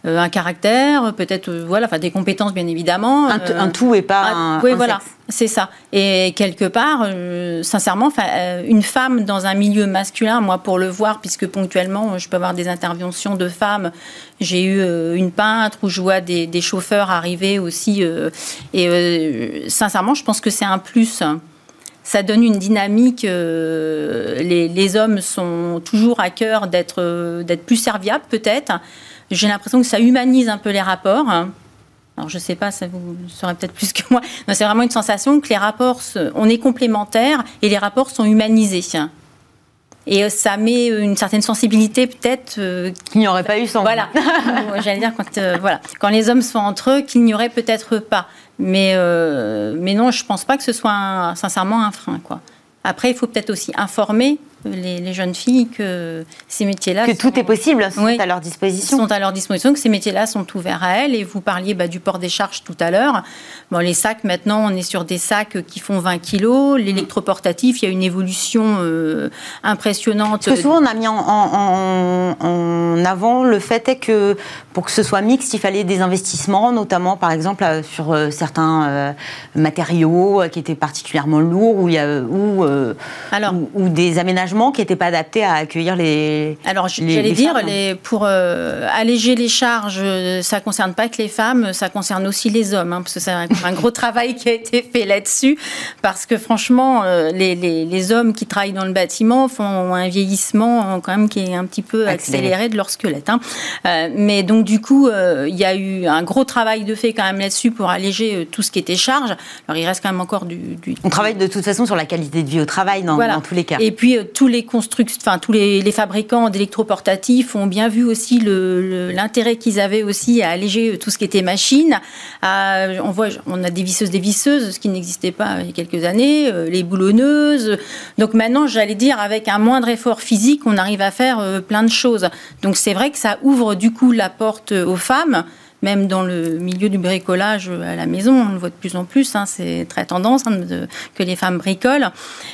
un caractère, peut-être euh, voilà, enfin des compétences bien évidemment. Un, euh, tout et pas un, Oui, voilà, c'est ça. Et quelque part, sincèrement, une femme dans un milieu masculin, moi pour le voir, puisque ponctuellement je peux avoir des interventions de femmes, j'ai eu une peintre où je vois des, chauffeurs arriver aussi. et sincèrement, je pense que c'est un plus ça donne une dynamique. les, les, hommes sont toujours à cœur d'être d'être plus serviables, peut-être. J'ai l'impression que ça humanise un peu les rapports. Alors je sais pas, ça vous saurez peut-être plus que moi. C'est vraiment une sensation que les rapports, on est complémentaires et les rapports sont humanisés. Et euh, ça met une certaine sensibilité peut-être euh, qu'il n'y aurait pas eu sans. Voilà. J'allais dire quand euh, voilà quand les hommes sont entre eux qu'il n'y aurait peut-être pas. Mais mais non, je pense pas que ce soit sincèrement un frein quoi. Après, il faut peut-être aussi informer les, jeunes filles que ces métiers-là. Que tout est possible, sont à leur disposition. Sont à leur disposition, que ces métiers-là sont ouverts à elles. Et vous parliez bah, du port des charges tout à l'heure. Bon, les sacs, maintenant, on est sur des sacs qui font 20 kilos. L'électroportatif, il y a une évolution euh, impressionnante. Parce que souvent, on a mis en, en, avant le fait est que pour que ce soit mixte, il fallait des investissements, notamment, par exemple, euh, sur euh, certains matériaux qui étaient particulièrement lourds ou des aménagements qui n'étaient pas adaptés à accueillir les. Alors, j'allais dire, les, pour euh, alléger les charges, ça ne concerne pas que les femmes, ça concerne aussi les hommes, hein, parce que c'est [laughs] un, gros travail qui a été fait là-dessus, parce que franchement, euh, les, les, les, hommes qui travaillent dans le bâtiment font un vieillissement quand même qui est un petit peu accéléré, de leur squelette. Hein. Euh, mais donc, du coup, il y a eu un gros travail de fait quand même là-dessus pour alléger tout ce qui était charge. Alors, il reste quand même encore du. du... On travaille de toute façon sur la qualité de vie au travail dans, dans tous les cas. Et puis, tous les constructeurs, enfin tous les, fabricants d'électroportatifs ont bien vu aussi l'intérêt qu'ils avaient aussi à alléger tout ce qui était machine. on voit, on a des visseuses, des visseuses, ce qui n'existait pas il y a quelques années, euh, les boulonneuses. Donc maintenant, j'allais dire, avec un moindre effort physique, on arrive à faire euh, plein de choses. Donc c'est vrai que ça ouvre du coup la porte aux femmes même dans le milieu du bricolage à la maison, on le voit de plus en plus, hein, c'est très tendance hein, que les femmes bricolent.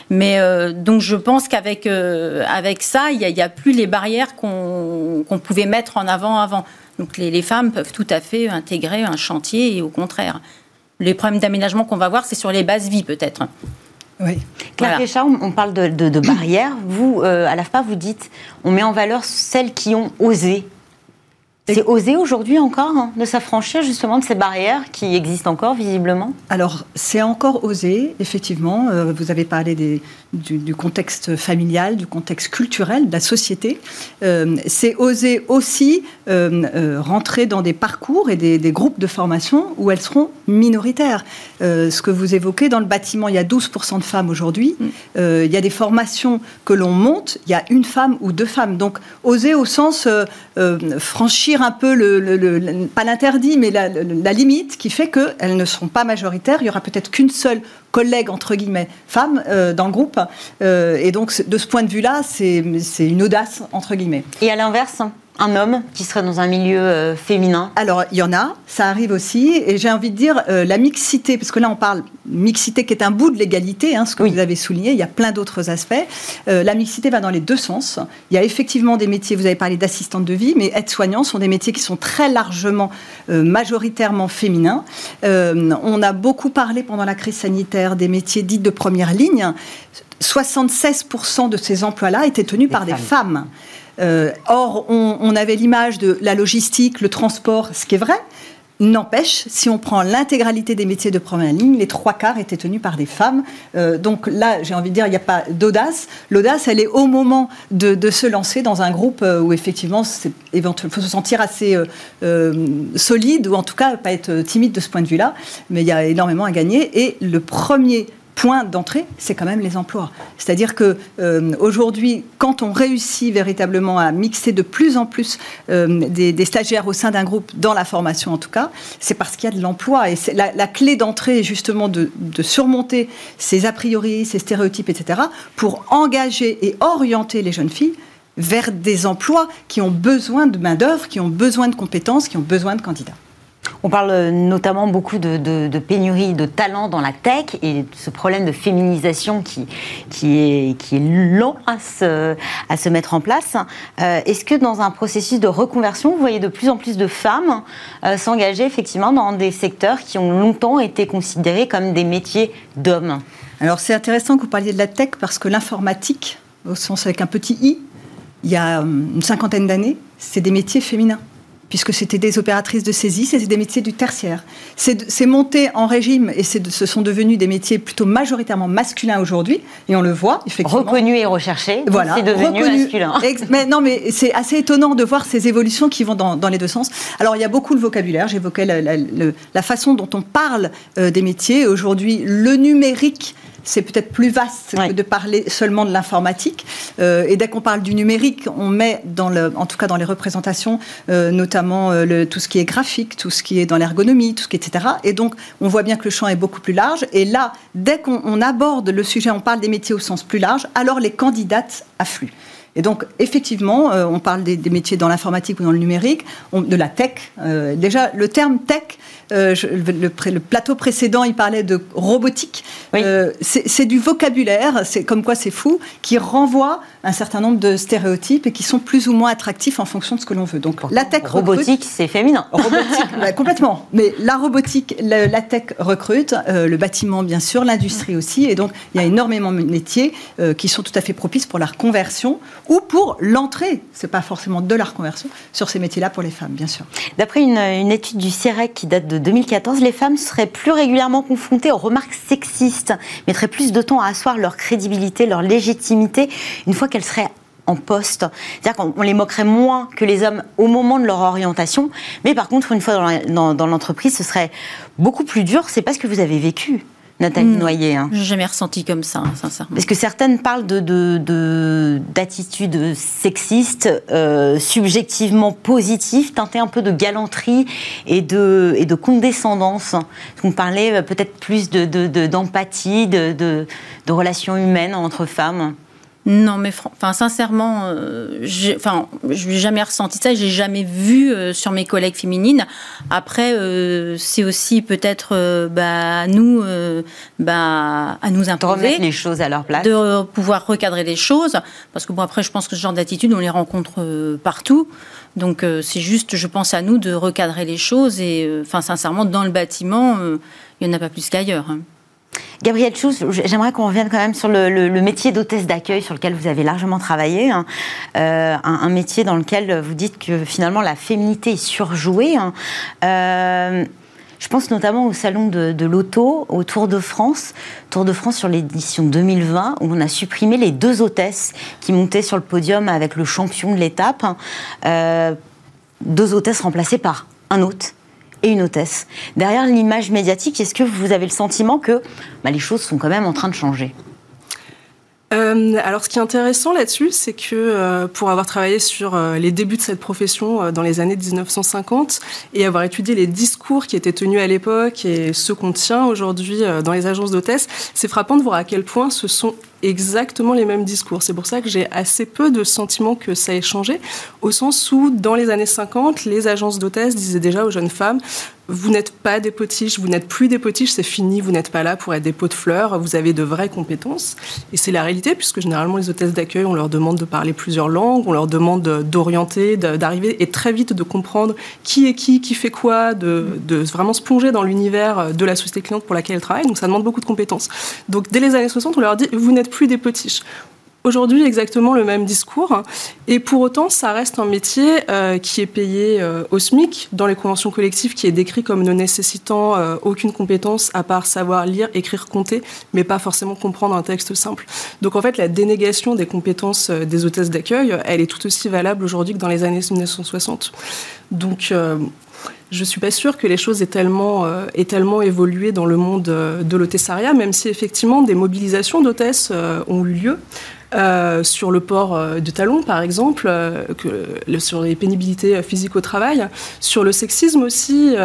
Mais euh, donc je pense qu'avec euh, avec ça, il n'y a, plus les barrières qu'on pouvait mettre en avant avant. Donc les, femmes peuvent tout à fait intégrer un chantier et au contraire. Les problèmes d'aménagement qu'on va voir, c'est sur les bases vie peut-être. Oui. Claire on parle de, barrières. Vous, euh, à la FPA, vous dites on met en valeur celles qui ont osé c'est osé aujourd'hui encore hein, de s'affranchir justement de ces barrières qui existent encore visiblement? Alors, c'est encore osé, effectivement. Euh, vous avez parlé des, du, contexte familial, du contexte culturel, de la société. Euh, c'est osé aussi euh, rentrer dans des parcours et des, des, groupes de formation où elles seront minoritaires. ce que vous évoquez, dans le bâtiment, il y a 12% de femmes aujourd'hui. Mm. il y a des formations que l'on monte, il y a une femme ou deux femmes. Donc, oser au sens franchir un peu, le, pas l'interdit, mais la, limite qui fait qu'elles ne seront pas majoritaires. Il y aura peut-être qu'une seule collègue, entre guillemets, femme euh, dans le groupe. Euh, et donc, de ce point de vue-là, c'est une audace, entre guillemets. Et à l'inverse un homme qui serait dans un milieu euh, féminin Alors, il y en a, ça arrive aussi. Et j'ai envie de dire, euh, la mixité, parce que là, on parle mixité qui est un bout de l'égalité, hein, ce que vous avez souligné, il y a plein d'autres aspects. Euh, la mixité va dans les deux sens. Il y a effectivement des métiers, vous avez parlé d'assistante de vie, mais aides-soignants sont des métiers qui sont très largement, majoritairement féminins. on a beaucoup parlé pendant la crise sanitaire des métiers dits de première ligne. 76% de ces emplois-là étaient tenus par des femmes. Or, on, avait l'image de la logistique, le transport, ce qui est vrai, N'empêche, si on prend l'intégralité des métiers de première ligne, les trois quarts étaient tenus par des femmes. Euh, donc là, j'ai envie de dire, il n'y a pas d'audace. L'audace, elle est au moment de, se lancer dans un groupe euh, où effectivement, il faut se sentir assez euh, solide ou en tout cas pas être timide de ce point de vue-là. Mais il y a énormément à gagner. Et le premier point d'entrée, c'est quand même les emplois. C'est-à-dire que euh, aujourd'hui, quand on réussit véritablement à mixer de plus en plus euh, des, stagiaires au sein d'un groupe, dans la formation en tout cas, c'est parce qu'il y a de l'emploi. Et la, clé d'entrée, justement, de, de, surmonter ces a priori, ces stéréotypes, etc., pour engager et orienter les jeunes filles vers des emplois qui ont besoin de main-d'œuvre, qui ont besoin de compétences, qui ont besoin de candidats. On parle euh, notamment beaucoup de, pénurie de talents dans la tech et ce problème de féminisation qui, est, lent à se, mettre en place. Euh, est-ce que dans un processus de reconversion, vous voyez de plus en plus de femmes euh, s'engager effectivement dans des secteurs qui ont longtemps été considérés comme des métiers d'hommes? Alors c'est intéressant que vous parliez de la tech parce que l'informatique, au sens avec un petit i, il y a une cinquantaine d'années, c'est des métiers féminins puisque c'était des opératrices de saisie, c'était des métiers du tertiaire. C'est monté en régime et ce sont devenus des métiers plutôt majoritairement masculins aujourd'hui, et on le voit effectivement. Reconnu et recherché, voilà, c'est devenu masculin. Mais non, mais c'est assez étonnant de voir ces évolutions qui vont dans, dans, les deux sens. Alors il y a beaucoup de vocabulaire, j'évoquais la, la, façon dont on parle euh, des métiers. Aujourd'hui, le numérique c'est peut-être plus vaste que de parler seulement de l'informatique. Euh, et dès qu'on parle du numérique, on met, dans le, en tout cas dans les représentations, euh, notamment euh, le, tout ce qui est graphique, tout ce qui est dans l'ergonomie, tout ce qui est etc. Et donc, on voit bien que le champ est beaucoup plus large. Et là, dès qu'on aborde le sujet, on parle des métiers au sens plus large, alors les candidates affluent. Et donc, effectivement, on parle des, métiers dans l'informatique ou dans le numérique, de la tech. déjà, le terme tech, euh, le, plateau précédent, il parlait de robotique. Euh, c'est du vocabulaire, c'est comme quoi c'est fou, qui renvoie un certain nombre de stéréotypes et qui sont plus ou moins attractifs en fonction de ce que l'on veut. Donc la tech robotique, c'est féminin. Robotique, [laughs] bah, complètement. Mais la robotique, la, tech recrute, euh, le bâtiment bien sûr, l'industrie aussi, et donc il y a énormément de métiers qui sont tout à fait propices pour la reconversion ou pour l'entrée. C'est pas forcément de la reconversion sur ces métiers-là pour les femmes, bien sûr. D'après une, une étude du CIREC qui date de 2014, les femmes seraient plus régulièrement confrontées aux remarques sexistes, mettraient plus de temps à asseoir leur crédibilité, leur légitimité, une fois qu'elles seraient en poste. C'est-à-dire qu'on les moquerait moins que les hommes au moment de leur orientation, mais par contre, une fois dans l'entreprise, ce serait beaucoup plus dur. C'est pas ce que vous avez vécu. Nathalie hmm. Noyer. Hein. J'ai jamais ressenti comme ça, sincèrement. Parce que certaines parlent de, d'attitudes sexistes, euh, subjectivement positives, teintées un peu de galanterie et de, et de condescendance. On parlait euh, peut-être plus d'empathie, de, de, de relations humaines entre femmes. Non, mais enfin, sincèrement, euh, enfin, je n'ai jamais ressenti ça, j'ai jamais vu euh, sur mes collègues féminines. Après, euh, c'est aussi peut-être bah, à nous, bah, à nous imposer. De remettre les choses à leur place. De pouvoir recadrer les choses. Parce que bon, après, je pense que ce genre d'attitude, on les rencontre partout. Donc, c'est juste, je pense à nous de recadrer les choses. Et, enfin, sincèrement, dans le bâtiment, il n'y en a pas plus qu'ailleurs. Hein. Gabrielle Schulz, j'aimerais qu'on revienne quand même sur le, métier d'hôtesse d'accueil sur lequel vous avez largement travaillé. Hein. Euh, un, métier dans lequel vous dites que finalement la féminité est surjouée. Hein. Euh, je pense notamment au salon de, l'auto, au Tour de France, Tour de France sur l'édition 2020, où on a supprimé les deux hôtesses qui montaient sur le podium avec le champion de l'étape. Euh, deux hôtesses remplacées par un hôte et une hôtesse. Derrière l'image médiatique, est-ce que vous avez le sentiment que bah, les choses sont quand même en train de changer? Euh, alors, ce qui est intéressant là-dessus, c'est que euh, pour avoir travaillé sur euh, les débuts de cette profession dans les années 1950 et avoir étudié les discours qui étaient tenus à l'époque et ceux qu'on tient aujourd'hui dans les agences d'hôtesse, c'est frappant de voir à quel point ce sont exactement les mêmes discours. C'est pour ça que j'ai assez peu de sentiments que ça ait changé, au sens où, dans les années 50, les agences d'hôtesse disaient déjà aux jeunes femmes vous n'êtes pas des potiches, vous n'êtes plus des potiches, c'est fini, vous n'êtes pas là pour être des pots de fleurs, vous avez de vraies compétences. Et c'est la réalité, puisque généralement, les hôtesses d'accueil, on leur demande de parler plusieurs langues, on leur demande d'orienter, d'arriver et très vite de comprendre qui est qui, qui fait quoi, de, vraiment se plonger dans l'univers de la société cliente pour laquelle elles travaillent. Donc ça demande beaucoup de compétences. Donc dès les années 60, on leur dit vous n'êtes plus des potiches aujourd'hui exactement le même discours. Et pour autant, ça reste un métier euh, qui est payé euh, au SMIC dans les conventions collectives, qui est décrit comme ne nécessitant euh, aucune compétence à part savoir lire, écrire, compter, mais pas forcément comprendre un texte simple. Donc en fait, la dénégation des compétences des hôtesses d'accueil, elle est tout aussi valable aujourd'hui que dans les années 1960. Donc je suis pas sûre que les choses aient tellement, aient tellement évolué dans le monde de l'hôtessariat, même si effectivement des mobilisations d'hôtesses ont eu lieu. Euh, sur le port euh, de talons, par exemple, euh, que, sur les pénibilités physiques au travail, sur le sexisme aussi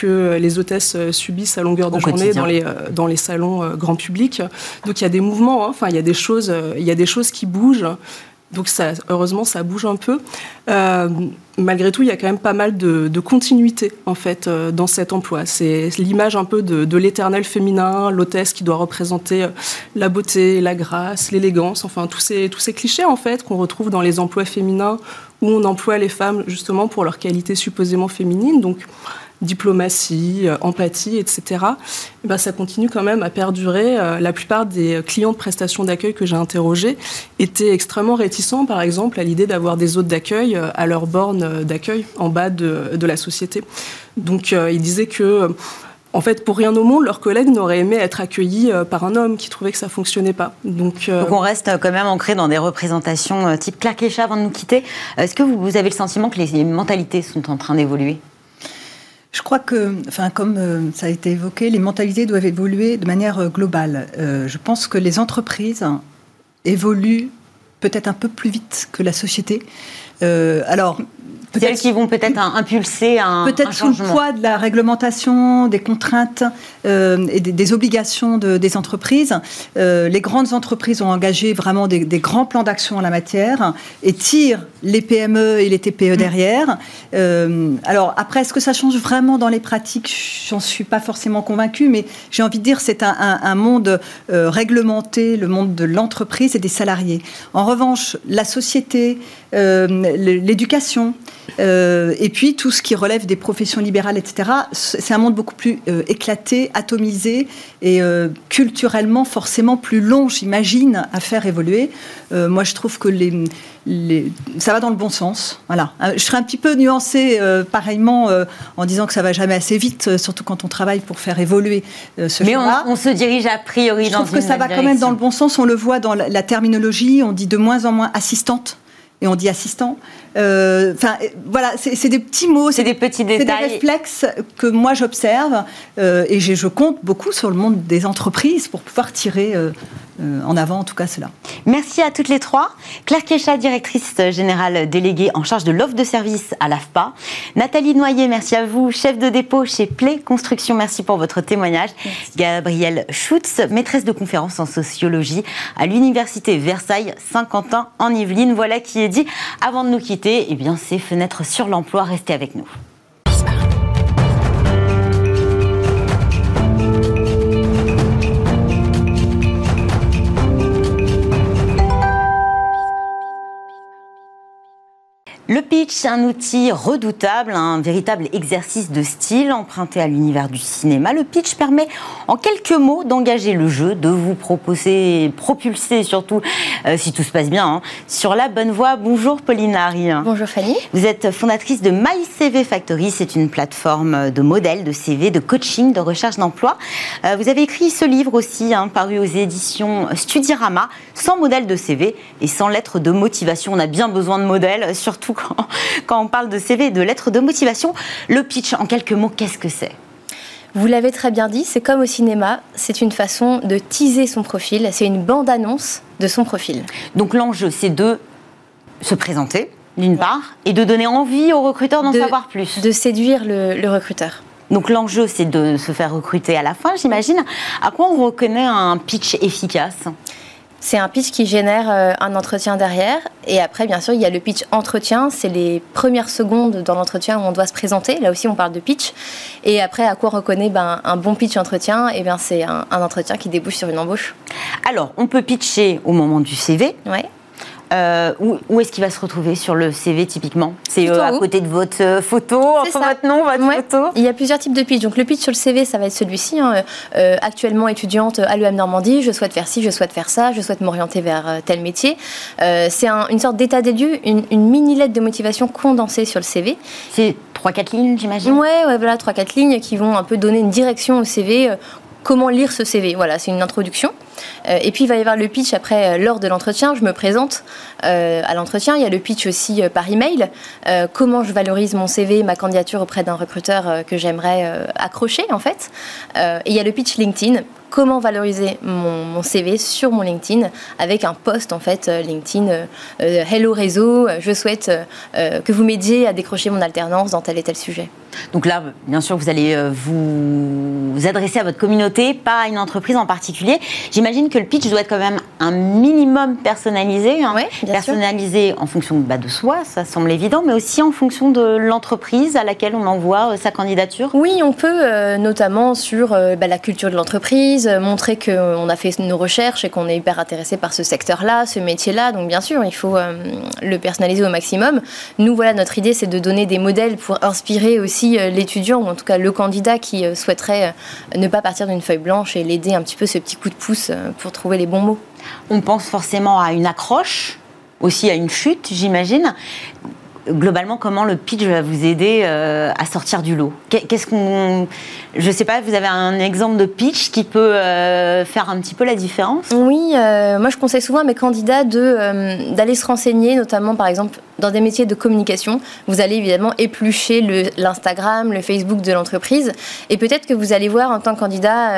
que les hôtesses subissent à longueur de journée dans les, dans les salons grand public. Donc il y a des mouvements, hein. enfin il y a des choses, il y a des choses qui bougent. Donc ça, heureusement, ça bouge un peu. Euh, malgré tout, il y a quand même pas mal de, continuité en fait euh, dans cet emploi. C'est l'image un peu de, l'éternel féminin, l'hôtesse qui doit représenter euh, la beauté, la grâce, l'élégance, enfin tous ces, tous ces clichés en fait qu'on retrouve dans les emplois féminins où on emploie les femmes justement pour leur qualité supposément féminine. Donc diplomatie, euh, empathie, etc., eh ben, ça continue quand même à perdurer. Euh, la plupart des clients de prestations d'accueil que j'ai interrogés étaient extrêmement réticents, par exemple, à l'idée d'avoir des hôtes d'accueil euh, à leur borne d'accueil en bas de, la société. Donc, ils disaient que en fait, pour rien au monde, leurs collègues n'auraient aimé être accueillis par un homme qui trouvait que ça fonctionnait pas. Donc, on reste quand même ancré dans des représentations type Clark et avant de nous quitter. Est-ce que vous avez le sentiment que les mentalités sont en train d'évoluer? Je crois que, enfin, comme euh, ça a été évoqué, les mentalités doivent évoluer de manière euh, globale. Euh, je pense que les entreprises évoluent peut-être un peu plus vite que la société. alors, Celles qui vont peut-être impulser un, peut-être sous le poids de la réglementation, des contraintes euh, et des, obligations de, des entreprises. Euh, les grandes entreprises ont engagé vraiment des, grands plans d'action en la matière et tirent les PME et les TPE mm. derrière. Euh, alors après, est-ce que ça change vraiment dans les pratiques? J'en suis pas forcément convaincue, mais j'ai envie de dire c'est un, un, monde réglementé, le monde de l'entreprise et des salariés. En revanche, la société, l'éducation, euh, et puis tout ce qui relève des professions libérales, etc. C'est un monde beaucoup plus euh, éclaté, atomisé et euh, culturellement forcément plus long, j'imagine, à faire évoluer. moi, je trouve que les, les, ça va dans le bon sens. Voilà. Je serais un petit peu nuancée pareillement en disant que ça va jamais assez vite, surtout quand on travaille pour faire évoluer ce Mais on, on, se dirige a priori je dans trouve que ça va quand même dans le bon sens. On le voit dans la terminologie. On dit de moins en moins assistante et on dit assistant. Euh, enfin, voilà, c'est des petits mots, c'est des petits détails, c'est des réflexes que moi j'observe euh, et je compte beaucoup sur le monde des entreprises pour pouvoir tirer euh, en avant, en tout cas, cela. Merci à toutes les trois. Claire Kécha, directrice générale déléguée en charge de l'offre de service à l'AFPA. Nathalie Noyer, merci à vous, chef de dépôt chez Play Construction, merci pour votre témoignage. Gabrielle Schutz, maîtresse de conférence en sociologie à l'Université Versailles Saint-Quentin en Yvelines. Voilà qui est dit. Avant de nous quitter, eh bien, ces fenêtres sur l'emploi, restez avec nous. Le pitch, un outil redoutable, un véritable exercice de style emprunté à l'univers du cinéma. Le pitch permet en quelques mots d'engager le jeu, de vous proposer, propulser surtout, euh, si tout se passe bien, hein, sur la bonne voie. Bonjour Pauline Harry. Bonjour Fanny. Vous êtes fondatrice de My CV Factory. C'est une plateforme de modèles, de CV, de coaching, de recherche d'emploi. Euh, vous avez écrit ce livre aussi, hein, paru aux éditions Studirama, sans modèle de CV et sans lettre de motivation. On a bien besoin de modèles, surtout quand, on parle de CV de lettres de motivation. Le pitch, en quelques mots, qu'est-ce que c'est? Vous l'avez très bien dit, c'est comme au cinéma, c'est une façon de teaser son profil, c'est une bande-annonce de son profil. Donc l'enjeu, c'est de se présenter, d'une part, et de donner envie au recruteur d'en savoir plus. De séduire le recruteur. Donc l'enjeu, c'est de se faire recruter à la fin, j'imagine. À quoi on reconnaît un pitch efficace? C'est un pitch qui génère euh, un entretien derrière. Et après, bien sûr, il y a le pitch entretien. C'est les premières secondes dans l'entretien où on doit se présenter. Là aussi, on parle de pitch. Et après, à quoi on reconnaît ben, un bon pitch entretien? Et eh bien, c'est un, entretien qui débouche sur une embauche. Alors, on peut pitcher au moment du CV. Ouais. Euh, où, où est-ce qu'il va se retrouver sur le CV typiquement C'est euh, à côté de votre euh, photo, entre ça. votre nom, votre Ouais. photo Il y a plusieurs types de pitch. Donc le pitch sur le CV, ça va être celui-ci. hein. Euh, actuellement étudiante à l'EM Normandie, je souhaite faire ci, je souhaite faire ça, je souhaite m'orienter vers tel métier. C'est un- une sorte d'état des lieux, une, une mini lettre de motivation condensée sur le CV. C'est 3-4 lignes, j'imagine Ouais, ouais, voilà, trois quatre lignes qui vont un peu donner une direction au CV. Comment lire ce CV Voilà, c'est une introduction. Euh, et puis il va y avoir le pitch après euh, lors de l'entretien. Je me présente euh, à l'entretien. Il y a le pitch aussi par email. Comment je valorise mon CV, ma candidature auprès d'un recruteur que j'aimerais accrocher en fait. Et il y a le pitch LinkedIn. Comment valoriser mon, mon CV sur mon LinkedIn avec un post en fait euh, LinkedIn euh, euh, Hello réseau, je souhaite euh, que vous m'aidiez à décrocher mon alternance dans tel et tel sujet. Donc là, bien sûr, vous allez vous, adresser à votre communauté, pas à une entreprise en particulier. J'imagine que le pitch doit être quand même un minimum personnalisé. hein. Sûr. personnalisé en fonction bah, de soi, ça semble évident, mais aussi en fonction de l'entreprise à laquelle on envoie euh, sa candidature. Oui, on peut, notamment sur bah, la culture de l'entreprise, euh, montrer qu'on a fait nos recherches et qu'on est hyper intéressé par ce secteur-là, ce métier-là. Donc, bien sûr, il faut euh, le personnaliser au maximum. Nous, voilà, notre idée, c'est de donner des modèles pour inspirer aussi euh, l'étudiant, ou en tout cas le candidat qui souhaiterait ne pas partir d'une feuille blanche et l'aider un petit peu ce petit coup de pouce pour trouver les bons mots. On pense forcément à une accroche, aussi à une chute, j'imagine. Globalement, comment le pitch va vous aider euh, à sortir du lot? Qu'est- Qu'est-ce je sais pas, vous avez un exemple de pitch qui peut euh, faire un petit peu la différence? Oui, euh, moi je conseille souvent à mes candidats de, d'aller se renseigner, notamment par exemple dans des métiers de communication. Vous allez évidemment éplucher l'Instagram, le, Facebook de l'entreprise. Et peut-être que vous allez voir en tant que candidat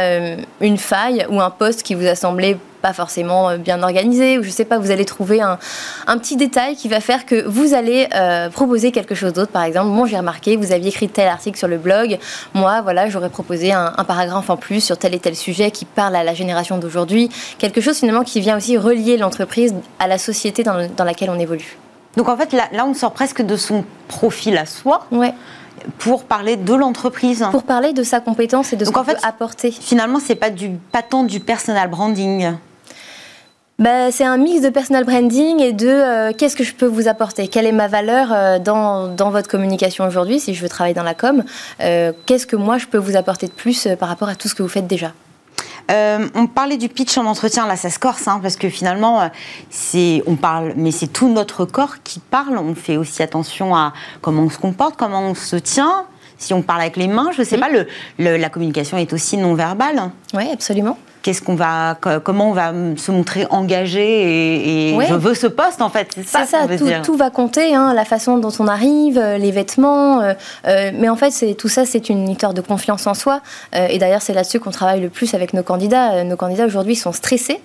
une faille ou un poste qui vous a semblé pas forcément euh, bien organisé ou je sais pas, vous allez trouver un, un petit détail qui va faire que vous allez euh, proposer quelque chose d'autre. Par exemple, moi j'ai remarqué, vous aviez écrit tel article sur le blog, moi voilà, j'aurais proposé un, un paragraphe en plus sur tel et tel sujet qui parle à la génération d'aujourd'hui, quelque chose finalement qui vient aussi relier l'entreprise à la société dans, le- dans laquelle on évolue. Donc en fait, là, là, on sort presque de son profil à soi Ouais. pour parler de l'entreprise. Pour parler de sa compétence et de ce qu'on en fait, peut apporter. Finalement, c'est pas du pas tant du personal branding. Bah, c'est un mix de personal branding et de euh, qu'est-ce que je peux vous apporter? Quelle est ma valeur euh, dans, dans votre communication aujourd'hui si je veux travailler dans la com? Euh, Qu'est-ce que moi je peux vous apporter de plus par rapport à tout ce que vous faites déjà? Euh, on parlait du pitch en entretien, là ça se corse, hein, parce que finalement, c'est, on parle, mais c'est tout notre corps qui parle. On fait aussi attention à comment on se comporte, comment on se tient. Si on parle avec les mains, je sais Mhm. pas, le, le- la communication est aussi non verbale. Oui, absolument. Qu'est-ce qu'on va, co- comment on va se montrer engagé et, et Ouais. je veux ce poste en fait. C'est ça, ça, tout, tout va compter, hein, la façon dont on arrive, euh, les vêtements. euh, euh, mais en fait, c'est, tout ça, c'est une histoire de confiance en soi. Euh, et d'ailleurs, c'est là-dessus qu'on travaille le plus avec nos candidats. Nos candidats aujourd'hui sont stressés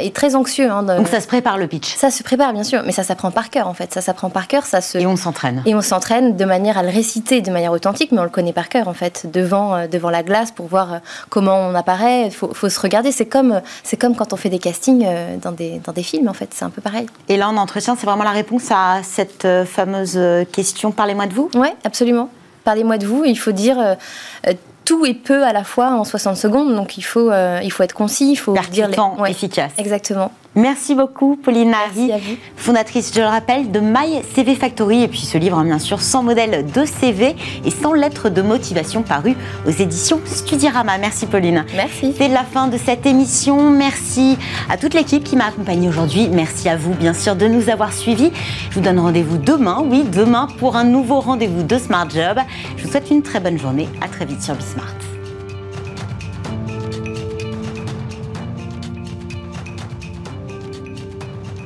et très anxieux. hein, de- Donc ça se prépare le pitch ça se prépare, bien sûr, mais ça s'apprend par cœur, en fait. Ça s'apprend par cœur, ça se... et on s'entraîne. Et on s'entraîne de manière à le réciter de manière authentique, mais on le connaît par cœur en fait, devant, devant la glace pour voir comment on apparaît. Faut, faut se regarder. C'est comme, c'est comme quand on fait des castings euh, dans, des, dans des films en fait. C'est un peu pareil. Et là en entretien, c'est vraiment la réponse à cette euh, fameuse euh, question. Parlez-moi de vous. Ouais, absolument. Parlez-moi de vous. Il faut dire euh, tout et peu à la fois en 60 secondes. Donc il faut, euh, il faut être concis. Il faut dire les. Percutant, Ouais, efficace. Exactement. Merci beaucoup, Pauline Merci Nari, à vous. fondatrice, je le rappelle, de My CV Factory. Et puis ce livre, hein, bien sûr, sans modèle de CV et sans lettre de motivation paru aux éditions Studirama. Merci, Pauline. Merci. C'est la fin de cette émission. Merci à toute l'équipe qui m'a accompagnée aujourd'hui. Merci à vous, bien sûr, de nous avoir suivis. Je vous donne rendez-vous demain, oui, demain, pour un nouveau rendez-vous de Smart Job. Je vous souhaite une très bonne journée. À très vite sur Bismart.